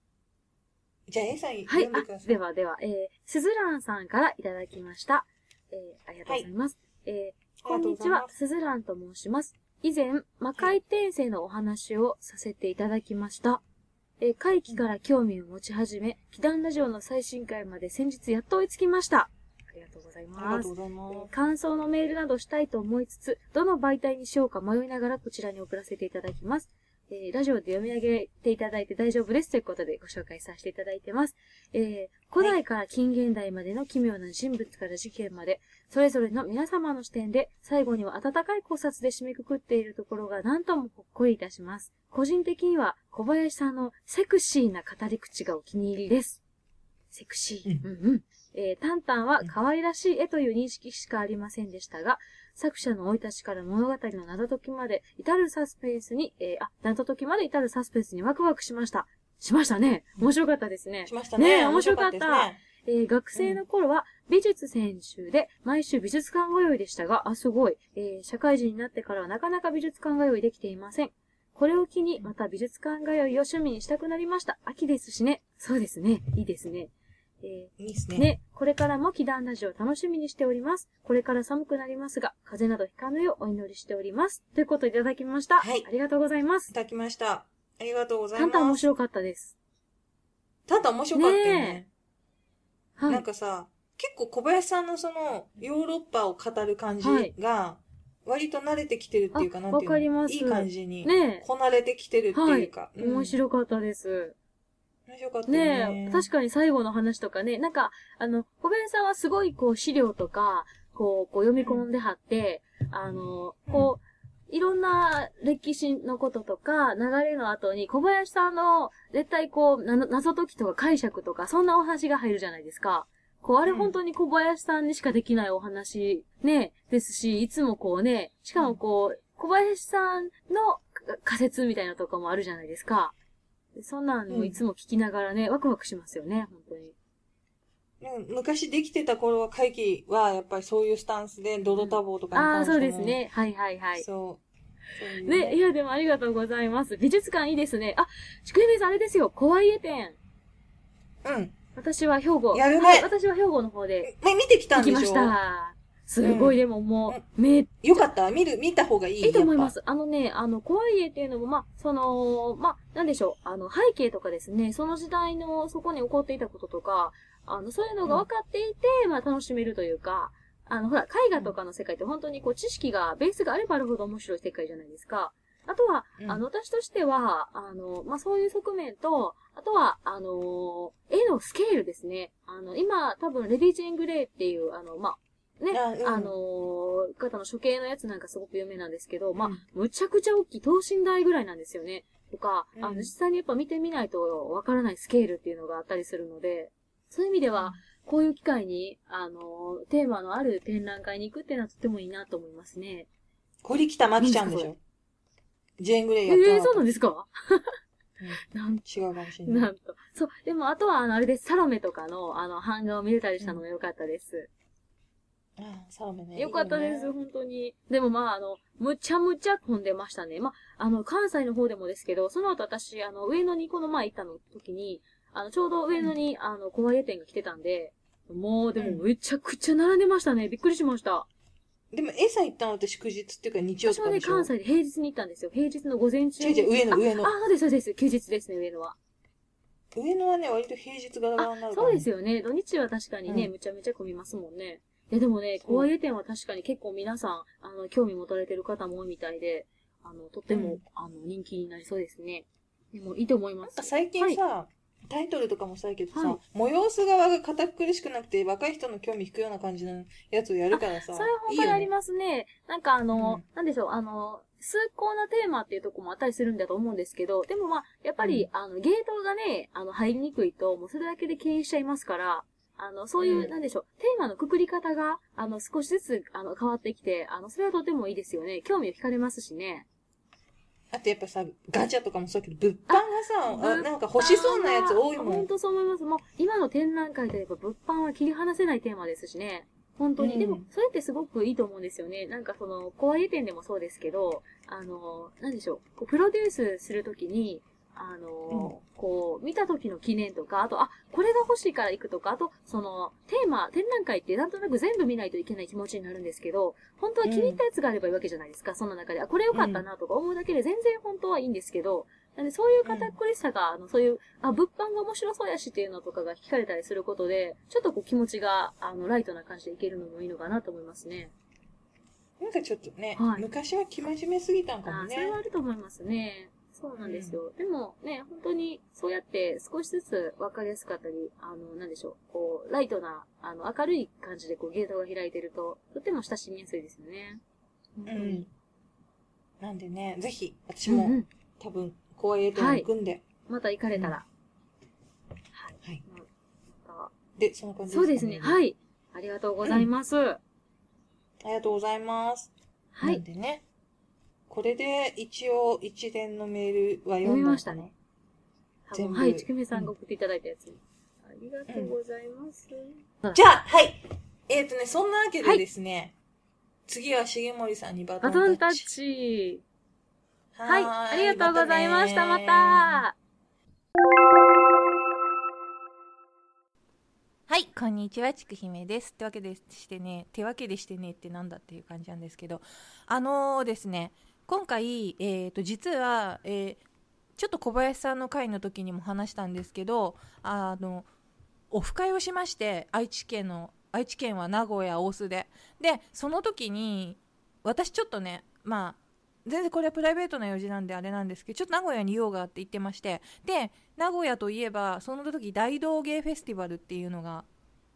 じゃあ A さんはい読ん、でくだあ、さい。ではでは、えー、すずらんさんからいただきました。えー、ありがとうございます。えー、こんにちは、すずらんと申します。以前、魔界転生のお話をさせていただきました。えー、会期から興味を持ち始め、祈願ラジオの最新回まで先日やっと追いつきました。ありがとうございありますがとう。ございまえー感想のメールなどしたいと思いつつ、どの媒体にしようか迷いながらこちらに送らせていただきます。えーラジオで読み上げていただいて大丈夫ですということでご紹介させていただいてます。えー古代から近現代までの奇妙な人物から事件まで、それぞれの皆様の視点で、最後には温かい考察で締めくくっているところが何ともほっこりいたします。個人的には小林さんのセクシーな語り口がお気に入りです。セクシー。ううんうん。えー、タンタンは可愛らしい絵という認識しかありませんでしたが、作者の生い立ちから物語の謎解きまで至るサスペンスに、えー、あ、謎解きまで至るサスペンスにワクワクしました。しましたね。面白かったですねす。。しましたね。ねえ面白かったですねえー学生の頃は美術専修で毎週美術館通いでしたが、あ、すごい。えー社会人になってからはなかなか美術館通いできていません。これを機にまた美術館通いを趣味にしたくなりました。秋ですしね。そうですね。いいですね。えいいですね。ーね、これからも祈願ラジオ楽しみにしております。これから寒くなりますが、風邪などひかぬようお祈りしております。ということでいただきました。はいありがとうございますい。ただきました。ありがとうございタンます。タン面白かったです。ただ面白かったよね。ねはなんい。かさ、結構小林さんのその、ヨーロッパを語る感じはいが、割と慣れてきてるっていうか、あなんていうの？わかりますいい感じに、ねこなれてきてるっていうか。え、うん面白かったです。面白かったよね。ねえ、確かに最後の話とかね、なんか、あの、小林さんはすごいこう資料とか、こう、こう読み込んではって、あの、こう、いろんな歴史のこととか、流れの後に小林さんの絶対こう、な謎解きとか解釈とか、そんなお話が入るじゃないですか。こう、あれうん本当に小林さんにしかできないお話、ね、ですし、いつもこうね、しかもこう、小林さんの仮説みたいなとかもあるじゃないですか。でそんなんをいつも聞きながらね、ワクワクしますよね、本当に。うん昔できてた頃は、会議はやっぱりそういうスタンスで、ドドタボーとかにああ、関してもそうです。ね。はいはいはい。そう。そういうね、いや、でもありがとうございます。美術館いいですね。あ、ちくりめさんあれですよ、怖い絵展。うん。私は兵庫。やるねはい、私は兵庫の方でね、見てきた行きましんでしょた。すごい、でももう、めよかった見る、見た方がいい。いいと思います。あのね、あの、怖い絵っていうのも、まあ、その、まあ、なんでしょう、あの、背景とかですね、その時代の、そこに起こっていたこととか、あの、そういうのが分かっていて、まあ、楽しめるというか、あの、ほら、絵画とかの世界って本当にこう、知識が、ベースがあればあるほど面白い世界じゃないですか。あとは、うんあの、私としては、あの、まあ、そういう側面と、あとは、あの、絵のスケールですね。あの、今、多分、レディ・ジェーン・グレイっていう、あの、まあ、ね、あうんあのー方の処刑のやつなんかすごく有名なんですけど、まあうん、むちゃくちゃ大きい、等身大ぐらいなんですよね。とか、あの、うん実際にやっぱ見てみないとわからないスケールっていうのがあったりするので、そういう意味では、こういう機会に、あのーテーマのある展覧会に行くっていうのはとてもいいなと思いますね。堀北真希ちゃんでしょ？ジェーン・グレイえやってなかえー、そうなんですか？なん違うかもしれない。なんと。そう。でも、あとは、あの、あれです。サロメとかの、あの、版画を見れたりしたのが良かったです。ああ、サロメね。よかったです、ね本当に。でもまあ、あの、むちゃむちゃ混んでましたね。まあ、あの、関西の方でもですけど、その後私、あの、上野にこの前行ったの時に、あの、ちょうど上野に、あの、小林店が来てたんで、もう、でも、めちゃくちゃ並んでましたね。びっくりしました。でも、ん行ったのって祝日っていうか日曜私はね、とかでしょ？関西で平日に行ったんですよ。平日の午前中に。違う違う、上の上のあ、。あ、そうです、そうです。休日ですね、上野は。上のはね、割と平日ガラガラになあ、るから、そうですよね。土日は確かにね、うんむちゃむちゃ混みますもんね。やでもね、そう小上店は確かに結構皆さん、あの、興味持たれてる方も多いみたいで、あの、とっても、うんあの、人気になりそうですね。でも、いいと思います。なんか最近さ、タイトルとかもそうだけどさ、はい催す側が堅苦しくなくて若い人の興味引くような感じのやつをやるからさ。それ本当にありす。ますね。なんかあの、うんなんでしょう、あの、崇高なテーマっていうところもあったりするんだと思うんですけど、でもまあ、やっぱり、あの、ゲートがね、あの、入りにくいと、もうそれだけで敬遠しちゃいますから、あの、そういう、うんなんでしょう、テーマのくくり方が、あの、少しずつ、あの、変わってきて、あの、それはとてもいいですよね。興味を惹かれますしね。あとやっぱさ、ガチャとかもそうだけど、物販がさ、なんか欲しそうなやつ多いもん。本当そう思います。もう、今の展覧会といえば物販は切り離せないテーマですしね。本当に。うんでも、それってすごくいいと思うんですよね。なんかその、小売店でもそうですけど、あの、なんでしょう。こうプロデュースするときに、あの、こう、見た時の記念とか、あと、あ、これが欲しいから行くとか、あと、その、テーマ、展覧会ってなんとなく全部見ないといけない気持ちになるんですけど、本当は気に入ったやつがあればいいわけじゃないですか、その中で。あ、これ良かったなとか思うだけで全然本当はいいんですけど、なんでそういう堅苦しさが、あの、そういう、あ、物販が面白そうやしっていうのとかが聞かれたりすることで、ちょっとこう気持ちが、あの、ライトな感じでいけるのもいいのかなと思いますね。なんかちょっとね、はい昔は生真面目すぎたんかもあ、ねそれはあると思いますね。そうなんですよ。でもね、本当にそうやって少しずつ分かりやすかったり、あの、なんでしょう、こう、ライトな、あの、明るい感じでこうゲートが開いてると、とても親しみやすいですよね。うん。なんでね、ぜひ、私も、うんうん多分、公営店に行くんで、また行かれたら。はい。またで、そんな感じそうですね。い。はい。ありがとうございます。ありがとうございます。はい。なんでね、これで一応一連のメールは読読みましたね。多全部分はい。ちくめさんが送っていただいたやつ。ありがとうございます。じゃあ、はい。えっ、とね、そんなわけでですね、次は重森さんにバトンタッチ。バトンタッチ。はい。はーありがとうございました。まねた。はい、こんにちは、ちくひめです。ってわけでしてね、手わけでしてねってなんだっていう感じなんですけど、あのーですね、今回、えっ、と、実は、えーちょっと小林さんの会の時にも話したんですけど、あの、オフ会をしまして、愛知県の、愛知県は名古屋、大須で。で、その時に、私ちょっとね、まあ、全然これはプライベートな用事なんであれなんですけど、ちょっと名古屋に用があって行ってまして、で、名古屋といえば、その時大道芸フェスティバルっていうのが、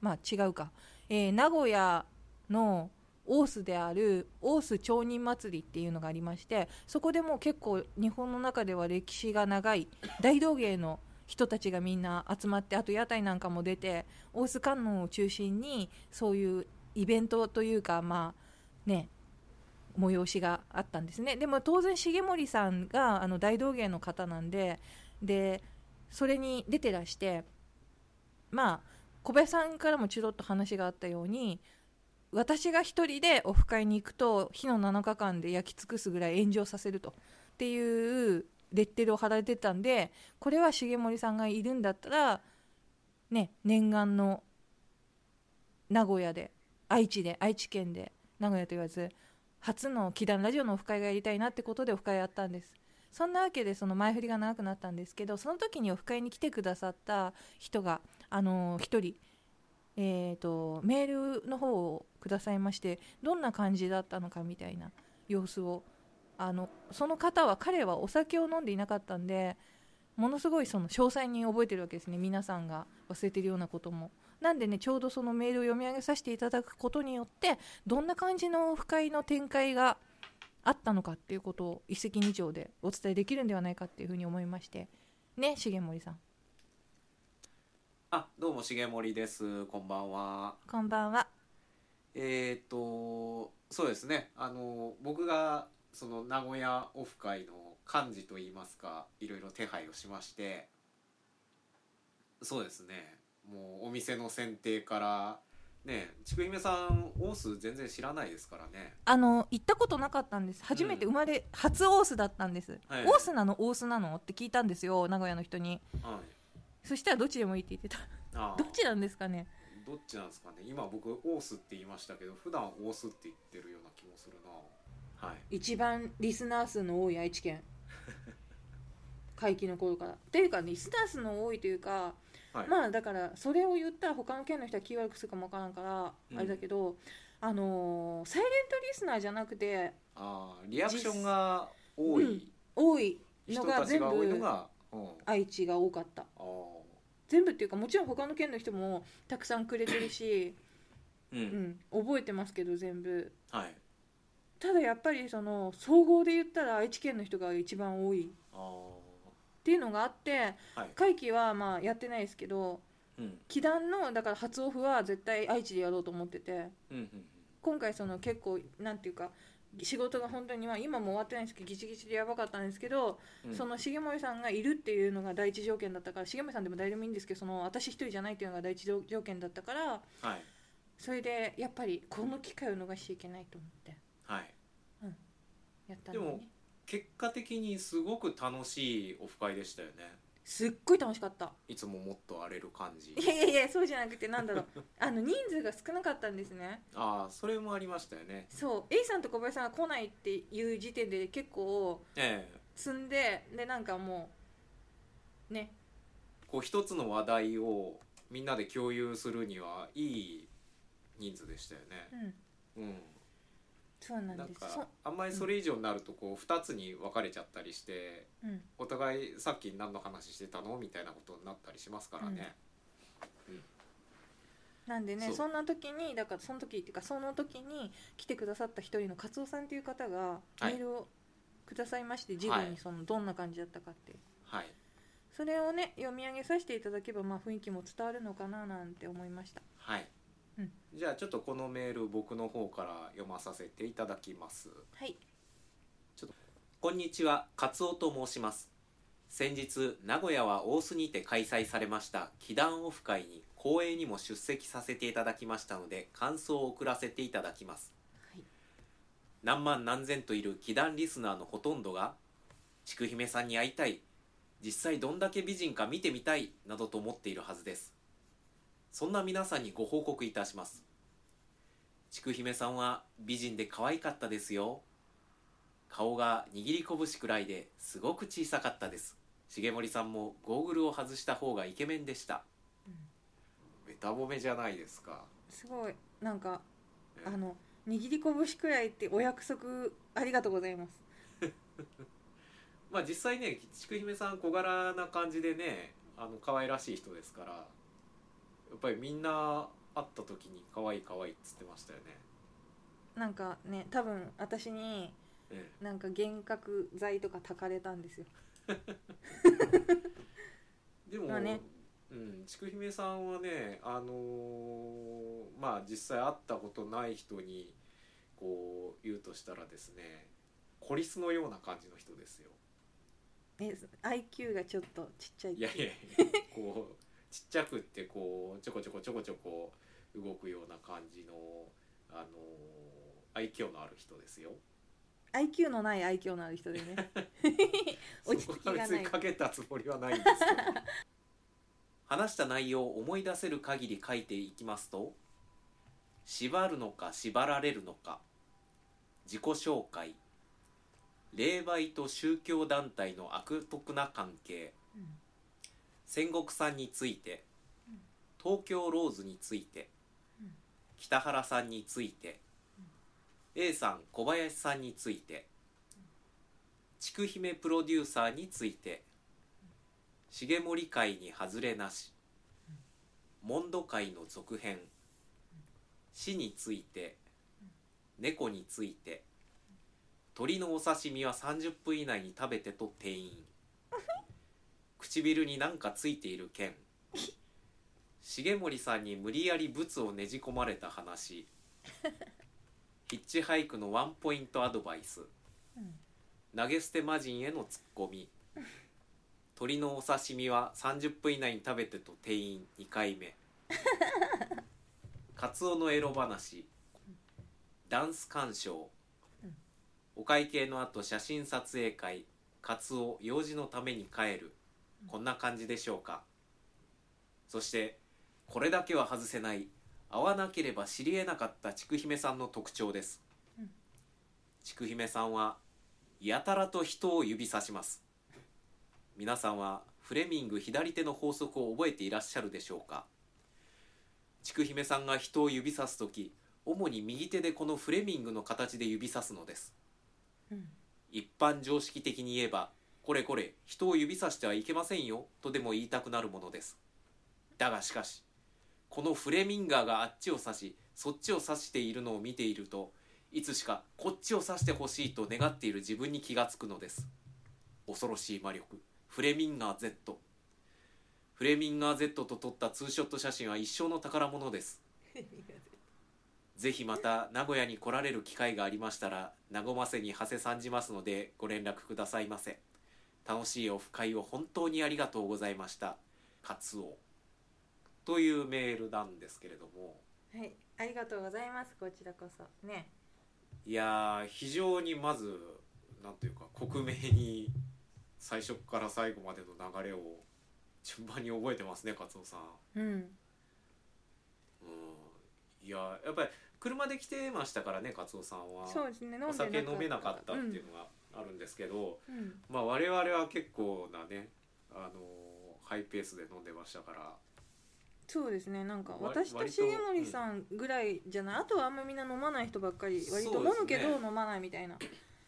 まあ違うか、えー名古屋の大須である大須町人祭りっていうのがありましてそこでもう結構日本の中では歴史が長い大道芸の人たちがみんな集まってあと屋台なんかも出て大須観音を中心にそういうイベントというかまあね催しがあったんですね。でも当然重森さんがあの大道芸の方なんででそれに出てらしてまあ小林さんからもちょろっと話があったように私が一人でオフ会に行くと日の7日間で焼き尽くすぐらい炎上させるとっていうレッテルを貼られてたんでこれは重森さんがいるんだったらね念願の名古屋で愛知で愛知県で名古屋と言わず初の祈願ラジオのオフ会がやりたいなってことでオフ会やったんです。そんなわけでその前振りが長くなったんですけどその時にオフ会に来てくださった人があの一人えー、とメールの方をくださいましてどんな感じだったのかみたいな様子をあのその方は彼はお酒を飲んでいなかったんでものすごいその詳細に覚えてるわけですね。皆さんが忘れてるようなことも。なんでねちょうどそのメールを読み上げさせていただくことによってどんな感じのオフ会の展開があったのかっていうことを一石二鳥でお伝えできるんではないかっていうふうに思いまして。ね重森さん。あ、どうも重森です。こんばんは。こんばんはえっ、とそうですね。あの僕がその名古屋オフ会の幹事といいますか、いろいろ手配をしまして、そうですね。もうお店の選定からね、ちくひめさんオース全然知らないですからね。あの行ったことなかったんです初めて生まれ、初オースだったんです、はいオースなの？オースなの？って聞いたんですよ名古屋の人にはい。そしたらどっちでもいいって言ってた。あどっちなんですかね。どっちなんですかね。今僕オースって言いましたけど、普段オースって言ってるような気もするな。はい。一番リスナー数の多い愛知県。会期の頃から。というかリスナー数の多いというかはい。まあだからそれを言ったら他の県の人は気悪くするかもわからんから、うん。あれだけどあのーサイレントリスナーじゃなくてああリアクションが多い。多い人のが全たちが多いの部が、愛知が多かった。あ全部っていうかもちろん他の県の人もたくさんくれてるし、ううんん、覚えてますけど全部。はい。ただやっぱりその総合で言ったら愛知県の人が一番多い。っあていうのがあってあはい。会期はまあやってないですけどうん。祈願のだから初オフは絶対愛知でやろうと思っててうんうん。今回その結構なんていうか仕事が本当にまあ今も終わってないんですけどギチギチでやばかったんですけど、うん。その重森さんがいるっていうのが第一条件だったから重森さんでも誰でもいいんですけどその私一人じゃないっていうのが第一条件だったからはい。それでやっぱりこの機会を逃しちゃいけないと思って。はい。やったんだよでもね結果的にすごく楽しいオフ会でしたよねすっごい楽しかった。いつももっと荒れる感じ。いやいやいやそうじゃなくてなんだろう。あの人数が少なかったんですね。ああそれもありましたよね。そう。A さんと小林さんが来ないっていう時点で結構ええ。積んででなんかもうね。こう一つの話題をみんなで共有するにはいい人数でしたよね。うん。うんそうなんなんですそかあんまりそれ以上になるとこう2つに分かれちゃったりしてうん。お互いさっき何の話してたの？みたいなことになったりしますからね、なんでねそんな時にだからその時っていうかその時に来てくださった一人の勝夫さんっていう方がはい。メールをくださいまして、事後にそのどんな感じだったかって。いうはい。それをね読み上げさせていただけばまあ雰囲気も伝わるのかななんて思いました。はい、うんじゃあちょっとこのメール僕の方から読まさせていただきます。はい。こんにちは、カツオと申します。先日、名古屋は大須にて開催されました祈願オフ会に公演にも出席させていただきましたので、感想を送らせていただきます。はい。何万何千といる祈願リスナーのほとんどが、ちくひめさんに会いたい、実際どんだけ美人か見てみたい、などと思っているはずです。そんな皆さんにご報告いたします。ちくひめさんは美人で可愛かったですよ。顔が握り拳くらいですごく小さかったです。重森さんもゴーグルを外した方がイケメンでした、ベタ褒めじゃないですか。すごい。なんかえあの握り拳くらいってお約束ありがとうございます。まあ実際ねちくひめさん小柄な感じでねあの可愛らしい人ですからやっぱりみんな会った時に可愛い可愛いっつってましたよね、なんかね多分私にえなんか幻覚剤とか炊かれたんですよ。え でも、まあね。うん、ちくひめさんはねあのーまあ実際会ったことない人にこう言うとしたらですねコリスのような感じの人ですよ。え IQ がちょっとちっちゃいいやいやいやこうちっちゃくってこうちょこちょこちょこちょこ動くような感じのあの愛嬌のある人ですよ。IQ のない愛嬌のある人でね。落ち着きがない別にかけたつもりはないんですけど。話した内容を思い出せる限り書いていきますと縛るのか縛られるのか自己紹介霊媒と宗教団体の悪徳な関係うん戦国さんについてうん東京ローズについてうん北原さんについて A さん小林さんについてちくひめプロデューサーについて重森会に外れなしモンド会の続編死について猫について鳥のお刺身は30分以内に食べてと店員。唇になんかついている件。重森さんに無理やりブツをねじ込まれた話。ヒッチハイクのワンポイントアドバイス。うん投げ捨て魔人へのツッコミ。鳥のお刺身は30分以内に食べてと店員2回目。カツオのエロ話。ダンス鑑賞。うんお会計の後写真撮影会。カツオ用事のために帰る。こんな感じでしょうか。そしてこれだけは外せない会わなければ知り得なかったちくひめさんの特徴です。うん。ちくひめさんはやたらと人を指さします。皆さんはフレミング左手の法則を覚えていらっしゃるでしょうか。ちくひめさんが人を指さす時主に右手でこのフレミングの形で指さすのです。うん。一般常識的に言えばこれこれ人を指さしてはいけませんよとでも言いたくなるものです。だがしかしこのフレミンガーがあっちを指しそっちを指しているのを見ているといつしかこっちを指してほしいと願っている自分に気がつくのです。恐ろしい魔力。フレミンガー Z フレミンガー Z と撮ったツーショット写真は一生の宝物です。ぜひまた名古屋に来られる機会がありましたら和ませに馳せ参じますのでご連絡くださいませ楽しいオフ会を本当にありがとうございました。カツオ。というメールなんですけれども。はい。ありがとうございます。こちらこそ。ね。いやー非常にまずなんというか克明に最初から最後までの流れを順番に覚えてますねカツオさん。うん。うん。いややっぱり車で来てましたからねカツオさんは。そうですね。お酒飲めなかったっていうのがあるんですけど、うん、うんまあ我々は結構なねあのハイペースで飲んでましたから。そうですね。なんかわ私と重森さんぐらいじゃない、あとはあんまみんな飲まない人ばっかり割と飲むけど飲まないみたいな。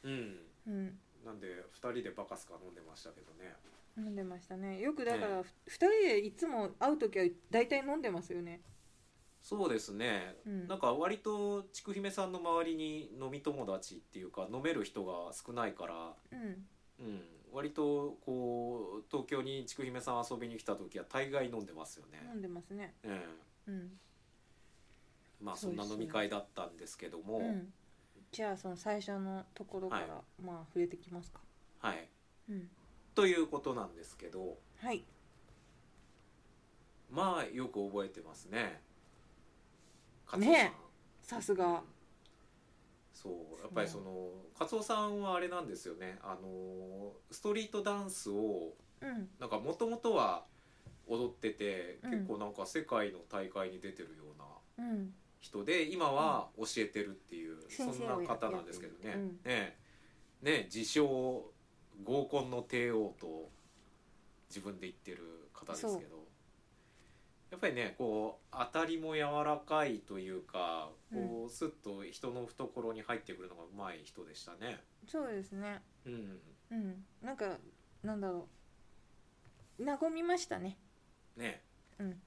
うん。うん。なんで2人でバカスカ飲んでましたけどね。飲んでましたね。よくだから、ねふ2人でいつも会う時は大体飲んでますよねそうですね、うん。なんか割とちくひめさんの周りに飲み友達っていうか飲める人が少ないからうん。うん。割とこう東京にちくひめさん遊びに来た時は大概飲んでますよね、飲んでますね。えうん、えまあそんな飲み会だったんですけども、うん、じゃあその最初のところから、はい。まあ触れてきますか？はい。うん。ということなんですけど。はい。まあよく覚えてますねね。さすが。そうやっぱりその勝夫さんはあれなんですよね。あのストリートダンスをうん。なんかもともとは踊ってて、うん。結構なんか世界の大会に出てるようなうん。人で今は教えてるっていう、そんな方なんですけどね、うん。ね。ね自称合コンの帝王と自分で言ってる方ですけどやっぱりねこう当たりも柔らかいというかこうスッと人の懐に入ってくるのがうまい人でしたね。そうですね。うん。うん。なんかなんだろう。和みましたね。ね。うん。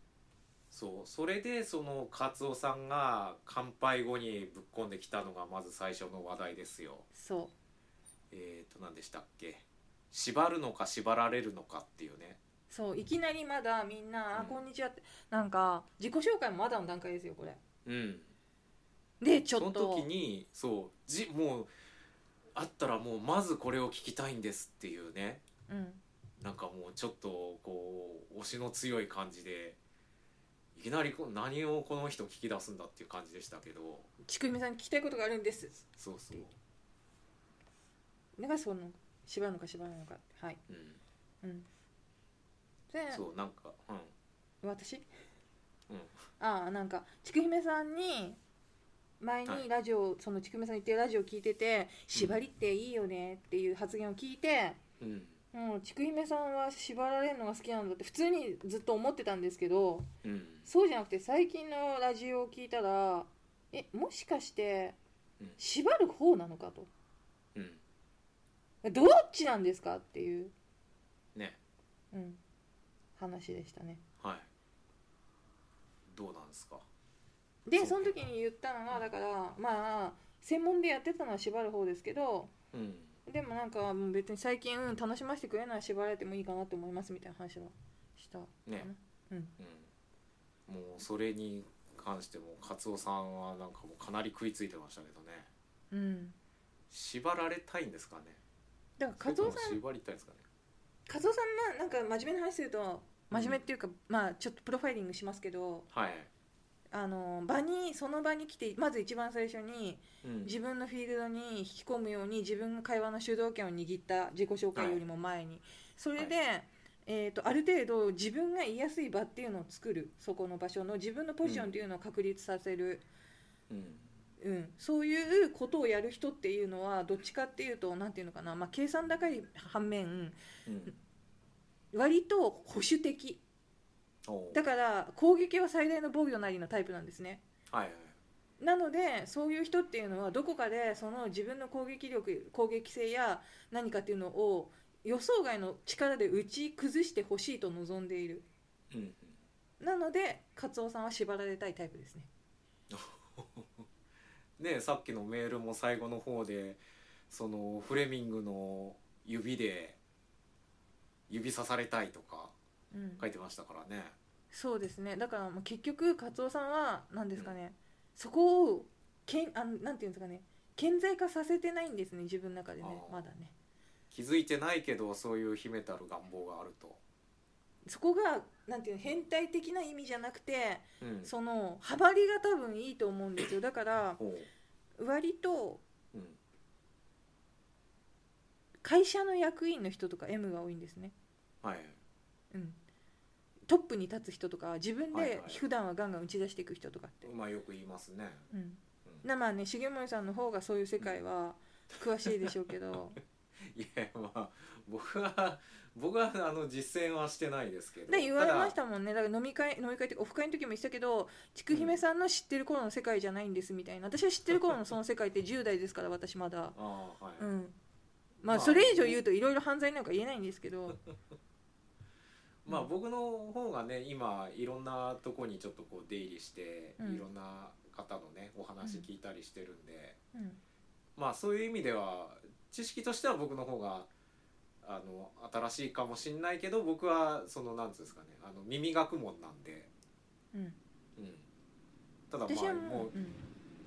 そう。それでそのカツオさんが乾杯後にぶっ込んできたのがまず最初の話題ですよ。そえー、と何でしたっけ？縛るのか縛られるのかっていうね。うそういきなりまだみんな「あうん。こんにちは」ってなんか自己紹介もまだの段階ですよこれ。うん。でちそのょっと。時にそうじもうあったらもうまずこれを聞きたいんですっていうね。うん。なんかもうちょっとこう推しの強い感じでいきなり何をこの人聞き出すんだっていう感じでしたけど。ちくみさんに聞きたいことがあるんです。そうそう、だからその縛るのか縛らないのか。はい。うん、うんでそうなんかうん。私？うん。ああなんかちくひめさんに前はい。にラジオ、そのちくひめさん言ってるラジオ聞いてて縛りっていいよねっていう発言を聞いて、うん。うん、ちくひめさんは縛られるのが好きなんだって普通にずっと思ってたんですけどうん。そうじゃなくて最近のラジオを聞いたらえもしかしてうん。縛る方なのかと。うん。どっちなんですかっていう、ね。うん、話でしたね。はい。どうなんですか？でその時に言ったのがだからまあ専門でやってたのは縛る方ですけどうん。でもなんかもう別に最近、うん、楽しませてくれるのは縛られてもいいかなと思いますみたいな話をした。ね。うん。うん、もうそれに関してもカツオさんはなんかもうかなり食いついてましたけどね。うん。縛られたいんですかね？だからカツオさん縛りたいんですかね？カツオさんななんか真面目な話すると真面目っていうか、まあちょっとプロファイリングしますけどはい、あの場にその場に来てまず一番最初にうん、自分のフィールドに引き込むように自分が会話の主導権を握った自己紹介よりも前に、それで、えー、とある程度自分が言いやすい場っていうのを作る。そこの場所の自分のポジションっていうのを確立させる、うん。うん。そういうことをやる人っていうのはどっちかっていうとなんていうのかな、まあ、計算高い反面うん割と保守的。だから攻撃は最大の防御なりのタイプなんですね。はいはい。なのでそういう人っていうのはどこかでその自分の攻撃力攻撃性や何かっていうのを予想外の力で打ち崩してほしいと望んでいる。うんうん。なのでカツオさんは縛られたいタイプですね。ねさっきのメールも最後の方でそのフレミングの指で指さされたいとかうん。書いてましたからね。そうですね。だからもう結局カツオさんは何ですかね、そこをけんあなんていうんですかね。顕在化させてないんですね自分の中でね。あーまだね。気づいてないけどそういう秘めたる願望があると、そこがなんていうの変態的な意味じゃなくてうん、その幅りが多分いいと思うんですよ。だからほ割とう、うん、会社の役員の人とか M が多いんですね、はい。うん、トップに立つ人とか自分ではいはい。普段はガンガン打ち出していく人とかって、まあよく言いますね、うん、うん。なまあね重森さんの方がそういう世界は詳しいでしょうけど。いやまあ僕は僕はあの実践はしてないですけど。で言われましたたもんね。だから飲み会飲み会っていうかオフ会の時も言ってたけど筑姫さんの知ってる頃の世界じゃないんですみたいな。私は知ってる頃のその世界って10代ですから私まだ。ああはい、うん。ままああそれ以上言うといろいろ犯罪なんか言えないんですけど まあ僕の方がね今いろんなとこにちょっとこう出入りして、うん。いろんな方のねお話聞いたりしてるんで、うん。まあそういう意味では知識としては僕の方があの新しいかもしんないけど僕はそのなんつうんですかねあの耳学問なんで、うん。うん、ただまあもも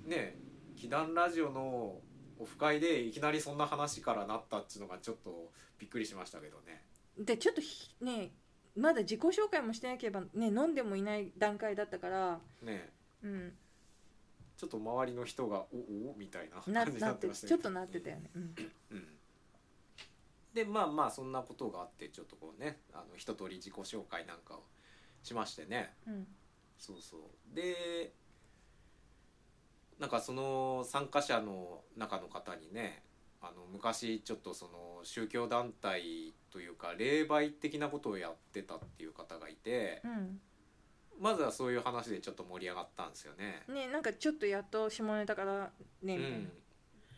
う、ね祈願ラジオのオフ会でいきなりそんな話からなったっていうのがちょっとびっくりしましたけどね。でちょっとひねまだ自己紹介もしてなければね飲んでもいない段階だったからねうん。ちょっと周りの人が「おおみたいなな感じになってなってましたちょっとなってたよね、うん。うん、でまあまあそんなことがあってちょっとこうねあの一通り自己紹介なんかをしましてね。うん。そうそう。でなんかその参加者の中の方にねあの昔ちょっとその宗教団体というか霊媒的なことをやってたっていう方がいてうん。まずはそういう話でちょっと盛り上がったんですよね。ねなんかちょっとやっと下ネタからねうん、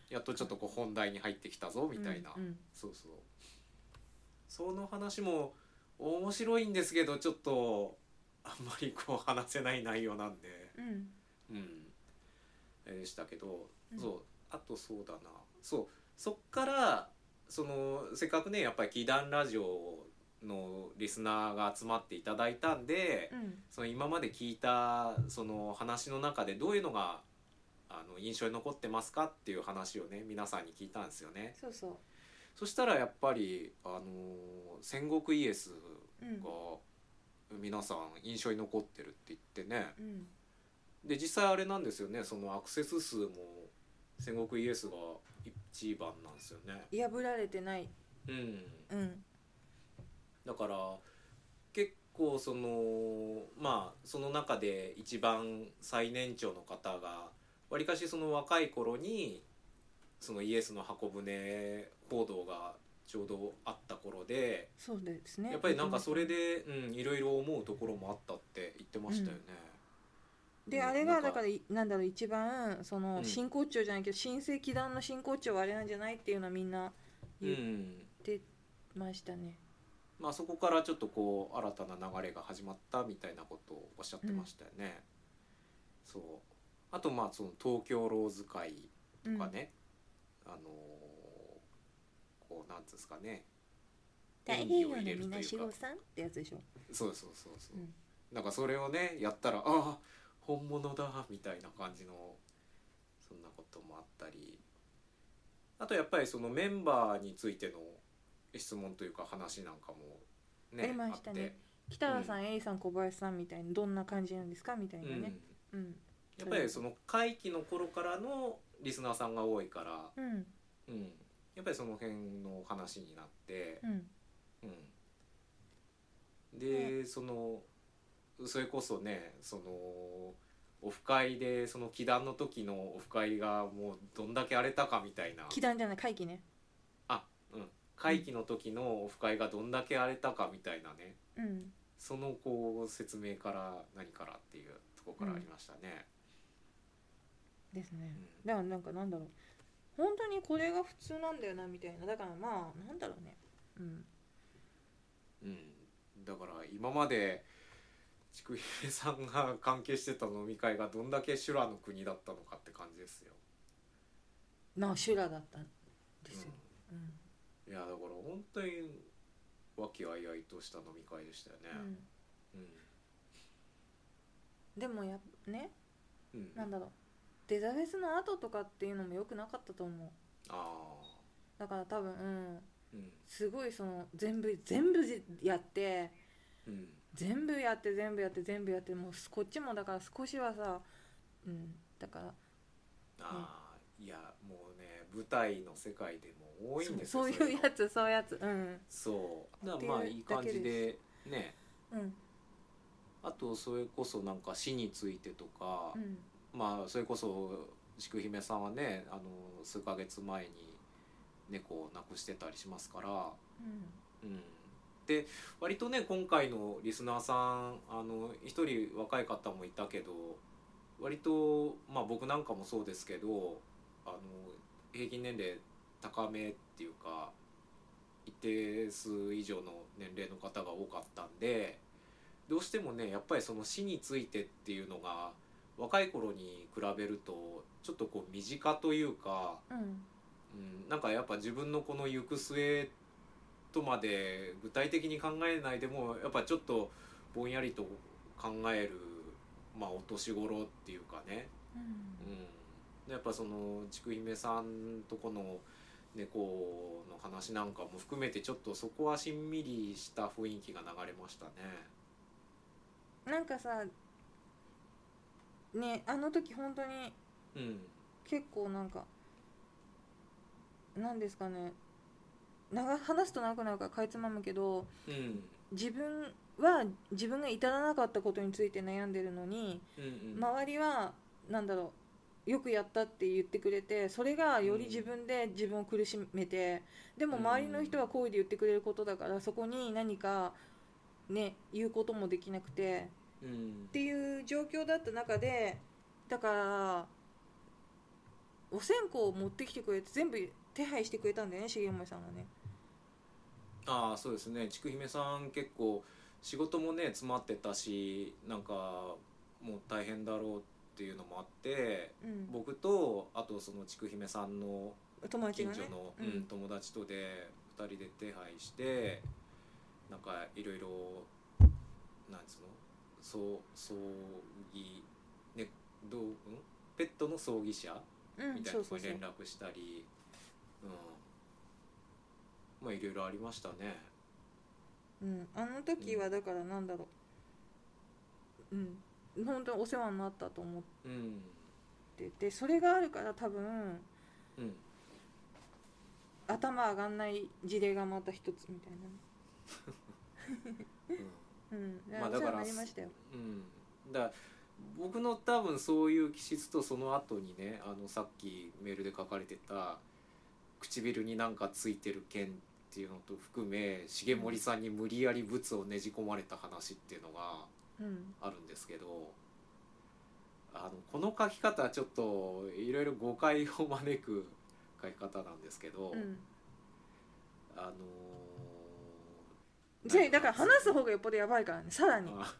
やっとちょっとこう本題に入ってきたぞみたいな、うんそうそう。その話も面白いんですけどちょっとあんまりこう話せない内容なんで。うん。うん。でしたけど、うん。そう。あとそうだな。そうそっからそのせっかくねやっぱり祈願ラジオのリスナーが集まっていただいたんで、うん。その今まで聞いたその話の中でどういうのがあの印象に残ってますかっていう話をね皆さんに聞いたんですよね。そうそう。そしたらやっぱりあの戦国イエスうん。が皆さん印象に残ってるって言ってね。うん。で実際あれなんですよねそのアクセス数も戦国イエスが一番なんですよね。破られてない。うん、うん。だから結構そのまあその中で一番最年長の方がわりかしその若い頃にそのイエスの箱舟報道がちょうどあった頃でそうですね。やっぱりなんかそれで、うん、いろいろ思うところもあったって言ってましたよね。うんであれがだからいなんだろう一番そうのん。真骨頂じゃないけど新世紀団の真骨頂はあれなんじゃないっていうのはみんなう言っんてましたね。まあ、そこからちょっとこう新たな流れが始まったみたいなことをおっしゃってましたよね。そう。あとまあその東京ローズ会とかね、あのーこうなんつうんですかね。太平洋のみ入れるというか。なしごさんってやつでしょ。そうそうそうそう、うん。なんかそれをねやったらああ本物だみたいな感じのそんなこともあったり。あとやっぱりそのメンバーについての質問というか話なんかもねありましたね。北原さん、A さん小林さんみたいなどんな感じなんですかみたいあって、うん。なねうん。やっぱりその会期の頃からのリスナーさんが多いから、うん。うん、やっぱりその辺の話になってう、ん。うん、で、そのそれこそねそのオフ会でその祈願の時のオフ会がもうどんだけ荒れたかみたいな。祈願じゃない会議ね。あうん。会期の時のオフ会がどんだけ荒れたかみたいなね。うん。そのこう説明から何からっていうところからありましたね。ですね。うん。だからなんかなんだろう。本当にこれが普通なんだよなみたいな。だからまあなんだろうね。うん。うん、だから今まで筑姫さんが関係してた飲み会がどんだけ修羅の国だったのかって感じですよ。まあ修羅だったんですよ、うん。うん、いやだから本当に和気あいあいとした飲み会でしたよね。うん。でもやねうん。なんだろうデザフェスの後とかっていうのも良くなかったと思う。あだから多分うん。あうん。すごいその全部全部やってうん全部やって全部やって全部やってもうこっちもだから少しはさうんだからああいやもうね舞台の世界でも多いんですよそうそういうの。やつそういうやつうん。そう。だからまあいういい感じでね。うん。あとそれこそなんか死についてとか、うん。まあそれこそ筑姫さんはねあの数ヶ月前に猫を亡くしてたりしますから、うん、で割とね今回のリスナーさんあの一人若い方もいたけど割とまあ僕なんかもそうですけどあの平均年齢高めっていうか一定数以上の年齢の方が多かったんでどうしてもねやっぱりその死についてっていうのが若い頃に比べるとちょっとこう身近というか、うん。うん、なんかやっぱ自分のこの行く末とまで具体的に考えないでもやっぱちょっとぼんやりと考える、まあ、お年頃っていうかね、うん。うん、でやっぱその筑姫さんとこの猫の話なんかも含めてちょっとそこはしんみりした雰囲気が流れましたね。なんかさねあの時本当にうん。結構なんかなんですかね長話すと長くなるからかいつまむけどうん。自分は自分が至らなかったことについて悩んでるのにうんうん。周りはなんだろうよくやったって言ってくれてそれがより自分で自分を苦しめてでも周りの人は好意で言ってくれることだからそこに何かね言うこともできなくてうん。っていう状況だった中でだからお線香を持ってきてくれて全部手配してくれたんだよね重森さんがねああそうですね。筑姫さん結構仕事もね詰まってたしなんかもう大変だろうっていうのもあってうん。僕とあとその筑姫さんの近所の、うん。うん友達とで2人で手配してなんかいろいろなんつうの？そう葬儀ねどう、うん、ペットの葬儀社うんみたいなところにそうそうそう。連絡したりうんまあいろいろありましたね。うん、あの時はだからなんだろう。うん。本当にお世話になったと思っうんててそれがあるから多分うん。頭上がんない事例がまた一つみたいな。ね うん。まあだからりましたよ。うん。だ僕の多分そういう気質とその後にねあのさっきメールで書かれてた唇になんかついてる剣っていうのと含め重森さんに無理やり物をねじ込まれた話っていうのがうん。あるんですけどあのこの書き方はちょっといろいろ誤解を招く書き方なんですけど、うん。あのーじゃあだから話す方がよっぽどやばいからねさらに。あ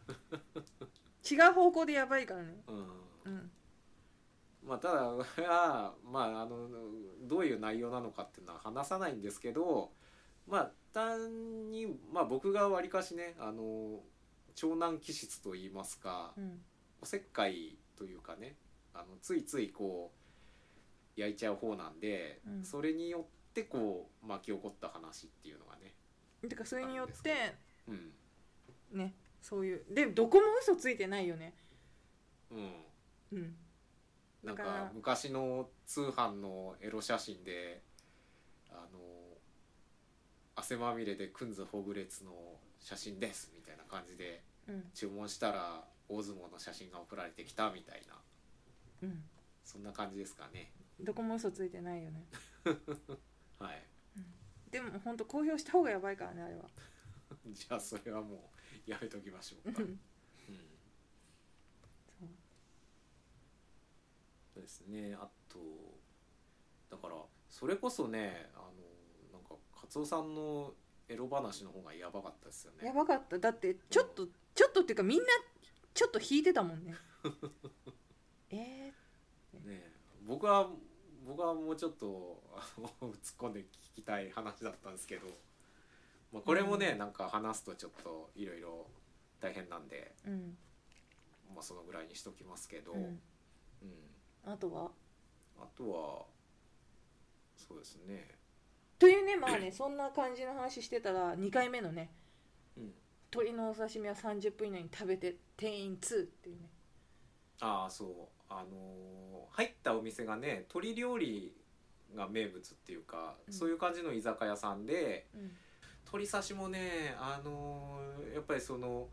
違う方向でやばいからね。うん。うん。まあただ まああのどういう内容なのかっていうのは話さないんですけどまあ単にまあ僕がわりかしねあの長男気質といいますかうん。おせっかいというかねあのついついこう焼いちゃう方なんで、うん。それによってこう巻き起こった話っていうのがねてかそれによってうん。ねそういうでどこも嘘ついてないよね。うん。うん。なんか昔の通販のエロ写真であの汗まみれでくんずほぐれつの写真ですみたいな感じでうん。注文したら大相撲の写真が送られてきたみたいな。うん。そんな感じですかね。どこも嘘ついてないよね。はい。でも本当公表した方がやばいからねあれは。じゃあそれはもうやめときましょうか、うん。うん。そうですね。あとだからそれこそねあのなんかカツオさんのエロ話の方がやばかったですよね。やばかった。だってちょっとちょっとっていうかみんなちょっと引いてたもんね。えねえ。僕は僕はもうちょっとあの突っ込んで聞きたい話だったんですけど、まあ、これもね、うん。なんか話すとちょっといろいろ大変なんで、ー、うん。まあ、そのぐらいにしときますけど、うん。うん。あとは？あとはそうですね、というねまあねそんな感じの話してたら2回目のねうん、鶏のお刺身は30分以内に食べて店員2っていうね。ああそう。あのー入ったお店がね鶏料理が名物っていうか、うん。そういう感じの居酒屋さんでうん。鶏刺しもねあのーやっぱりその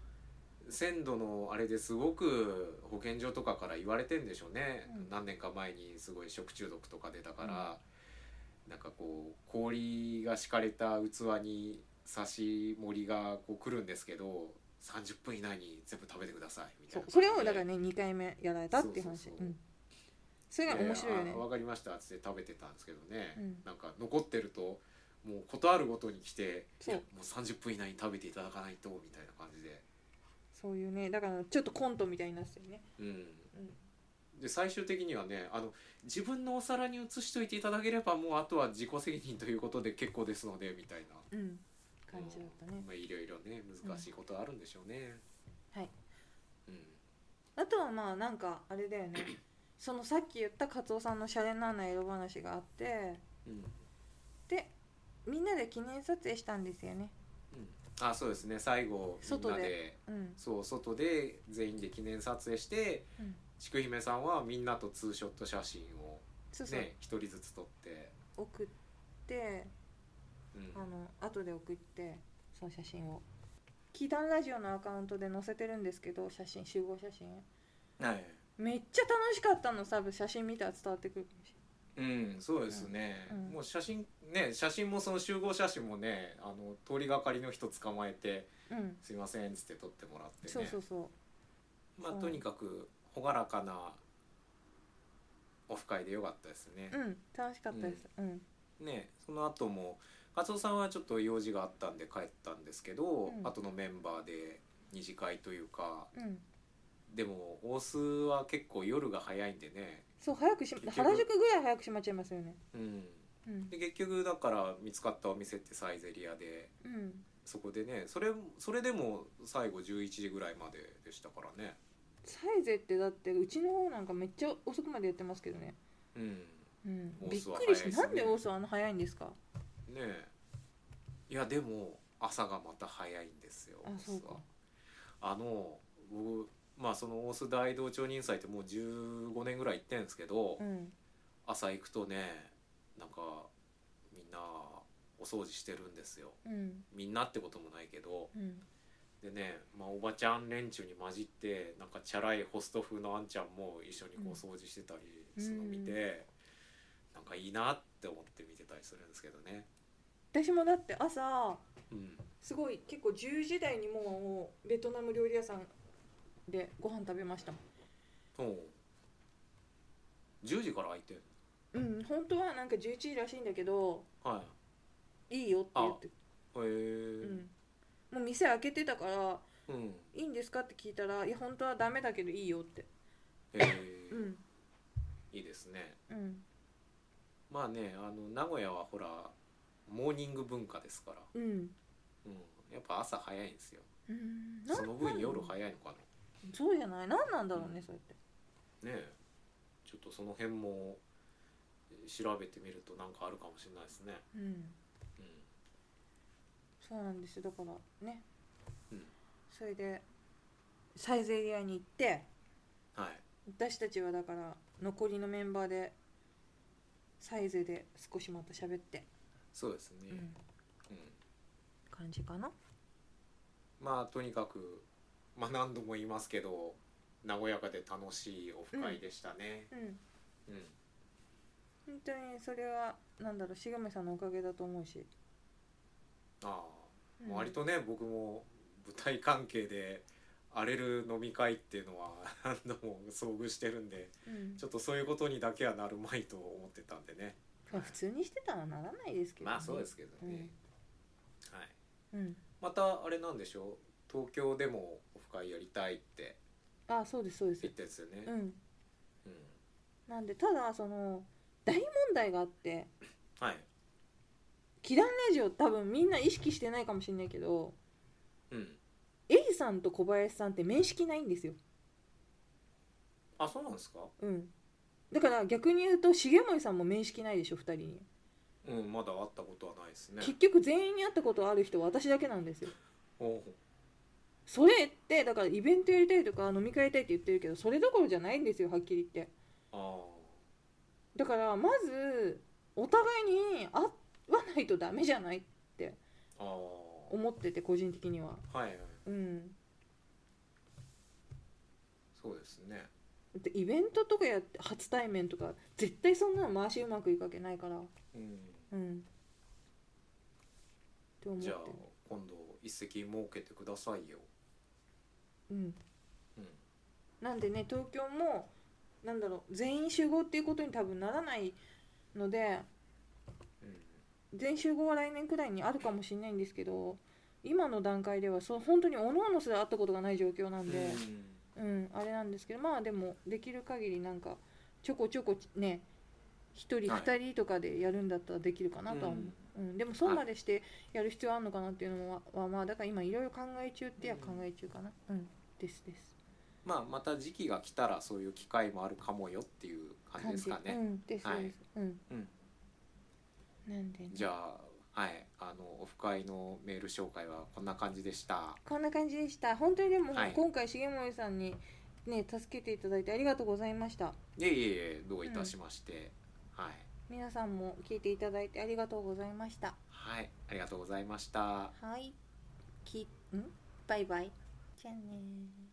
鮮度のあれですごく保健所とかから言われてんでしょうね、うん。何年か前にすごい食中毒とか出たから、なんかこう氷が敷かれた器に刺し盛りがこう来るんですけど30分以内に全部食べてくださいみたそいうな。それをだからね2回目やられたっていう話。それが面白いよね。であわかりましたっつって食べてたんですけどね、うん。なんか残ってるともうことあるごとに来てもう30分以内に食べていただかないとみたいな感じで、そういうねだからちょっとコントみたいになってたよね。うん、うんで最終的にはねあの自分のお皿に移しといていただければもうあとは自己責任ということで結構ですのでみたいな。うん。感じだったね。まあ、いろいろね難しいことあるんでしょうね、はい。うん。あとはまあなんかあれだよね。そのさっき言ったカツオさんのシャレなな色話があってうん。でみんなで記念撮影したんですよね。うん、あそうですね。最後みん外で。なで。うん。そう外で全員で記念撮影してうんちくひめさんはみんなとツーショット写真をね一人ずつ撮って、送ってうん。あの後で送ってその写真を。キータンラジオのアカウントで載せてるんですけど写真集合写真。はい。めっちゃ楽しかったの多分写真見たら伝わってくるかもし。うん、そうですね、うん。もう写真ね写真もその集合写真もねあの通りがかりの人捕まえてうん「すいません」っつって撮ってもらってね。そうそうそまあとにかく朗らかなオフ会でよかったですね。う、うん楽しかったです。うん。ねその後も勝夫さんはちょっと用事があったんで帰ったんですけど、うん。後のメンバーで二次会というかうん。でも大須は結構夜が早いんでね。そう早くし原宿ぐらい早く閉まっちゃいますよね。うん。うん。で結局だから見つかったお店ってサイゼリアでうん。そこでねそれそれでも最後11時ぐらいまででしたからねサイゼってだってうちの方なんかめっちゃ遅くまでやってますけどね。うん。うん。びっくりしてなんでオースはあの早いんですか？ねえ。いやでも朝がまた早いんですよあそうか。オスは。あの僕まあその大須大道町人祭ってもう15年ぐらい行ってんですけど、うん。朝行くとねなんかみんなお掃除してるんですよ。うん。みんなってこともないけどうんでね、まあ、おばちゃん連中に混じってなんかチャラいホスト風のあんちゃんも一緒にこう掃除してたりするのを見て、なんかいいなって思って見てたりするんですけどね。私もだって朝うん、すごい結構10時台にもうベトナム料理屋さんでご飯食べましたもん。おう。10時から開いてんうん本当はなんか11時らしいんだけどのはい。いよって言って。へえうんもう店開けてたからうん。いいんですかって聞いたらいや本当はダメだけどいいよって。へえ うん。いいですね。うん。まあねあの名古屋はほらモーニング文化ですから、うん。うん、やっぱ朝早いんですよ。うん。その分夜い早いのかそうじゃない？何なんだろうねそれって。なねえ。ちょっとその辺も調べてみるとなんかあるかもしれないですね。うんうんそうなんですよ。だからね。うん。それでサイゼリアに行ってはい。私たちはだから残りのメンバーでサイゼで少しまた喋って、そうですね、うん、うん。感じかな？まあとにかくまあ何度も言いますけど和やかで楽しいオフ会でしたね。うん。うん、本当にそれはなんだろうしがめさんのおかげだと思うし。ああ、うん。割とね僕も舞台関係で荒れる飲み会っていうのは 何度も遭遇してるんでうん。ちょっとそういうことにだけはなるまいと思ってたんでね。まあ普通にしてたらならないですけど、ね、まあそうですけどね、はい。うん。またあれなんでしょう？東京でもオフ会やりたいってあそうですそうです。言ったやつよね。うん。うん。なんでただその大問題があって。はい祈願ラジオ多分みんな意識してないかもしれないけどうんエイさんと小林さんって面識ないんですよ。あそうなんですか？うん。だから逆に言うと重森さんも面識ないでしょ2人に、うんまだ会ったことはないですね。結局全員に会ったことある人は私だけなんですよ。おう。それってだからイベントやりたいとか飲み会やりたいって言ってるけどそれどころじゃないんですよはっきり言って。あだからまずお互いに会わないとダメじゃないって思ってて個人的には。はいはい。うん。そうですね。だってイベントとかやって初対面とか絶対そんなの回しうまくいくわけないから。うん。うん。って思って。じゃある今度一席設けてくださいよ。うん。うん。なんでね東京もなんだろう全員集合っていうことに多分ならないのでうん全員集合は来年くらいにあるかもしれないんですけど今の段階ではそう本当におのおのすら会ったことがない状況なんで、うん、あれなんですけどまあでもできる限りなんかちょこちょこね1人はい。2人とかでやるんだったらできるかなとは思う、うん。でもそうまでしてやる必要あるのかなっていうのははまあだから今いろいろ考え中ってや考え中かな。うん。ですです。まあまた時期が来たらそういう機会もあるかもよっていう感じですかね、うんですはい。うん。うんなんでね。じゃあはいあのオフ会のメール紹介はこんな感じでした。こんな感じでした。本当にでも、はい。今回重森さんにね助けていただいてありがとうございました。いえいえどういたしまして、はい。皆さんも聞いていただいてありがとうございました。はい。ありがとうございました。はい。きん？バイバイ。じゃあねー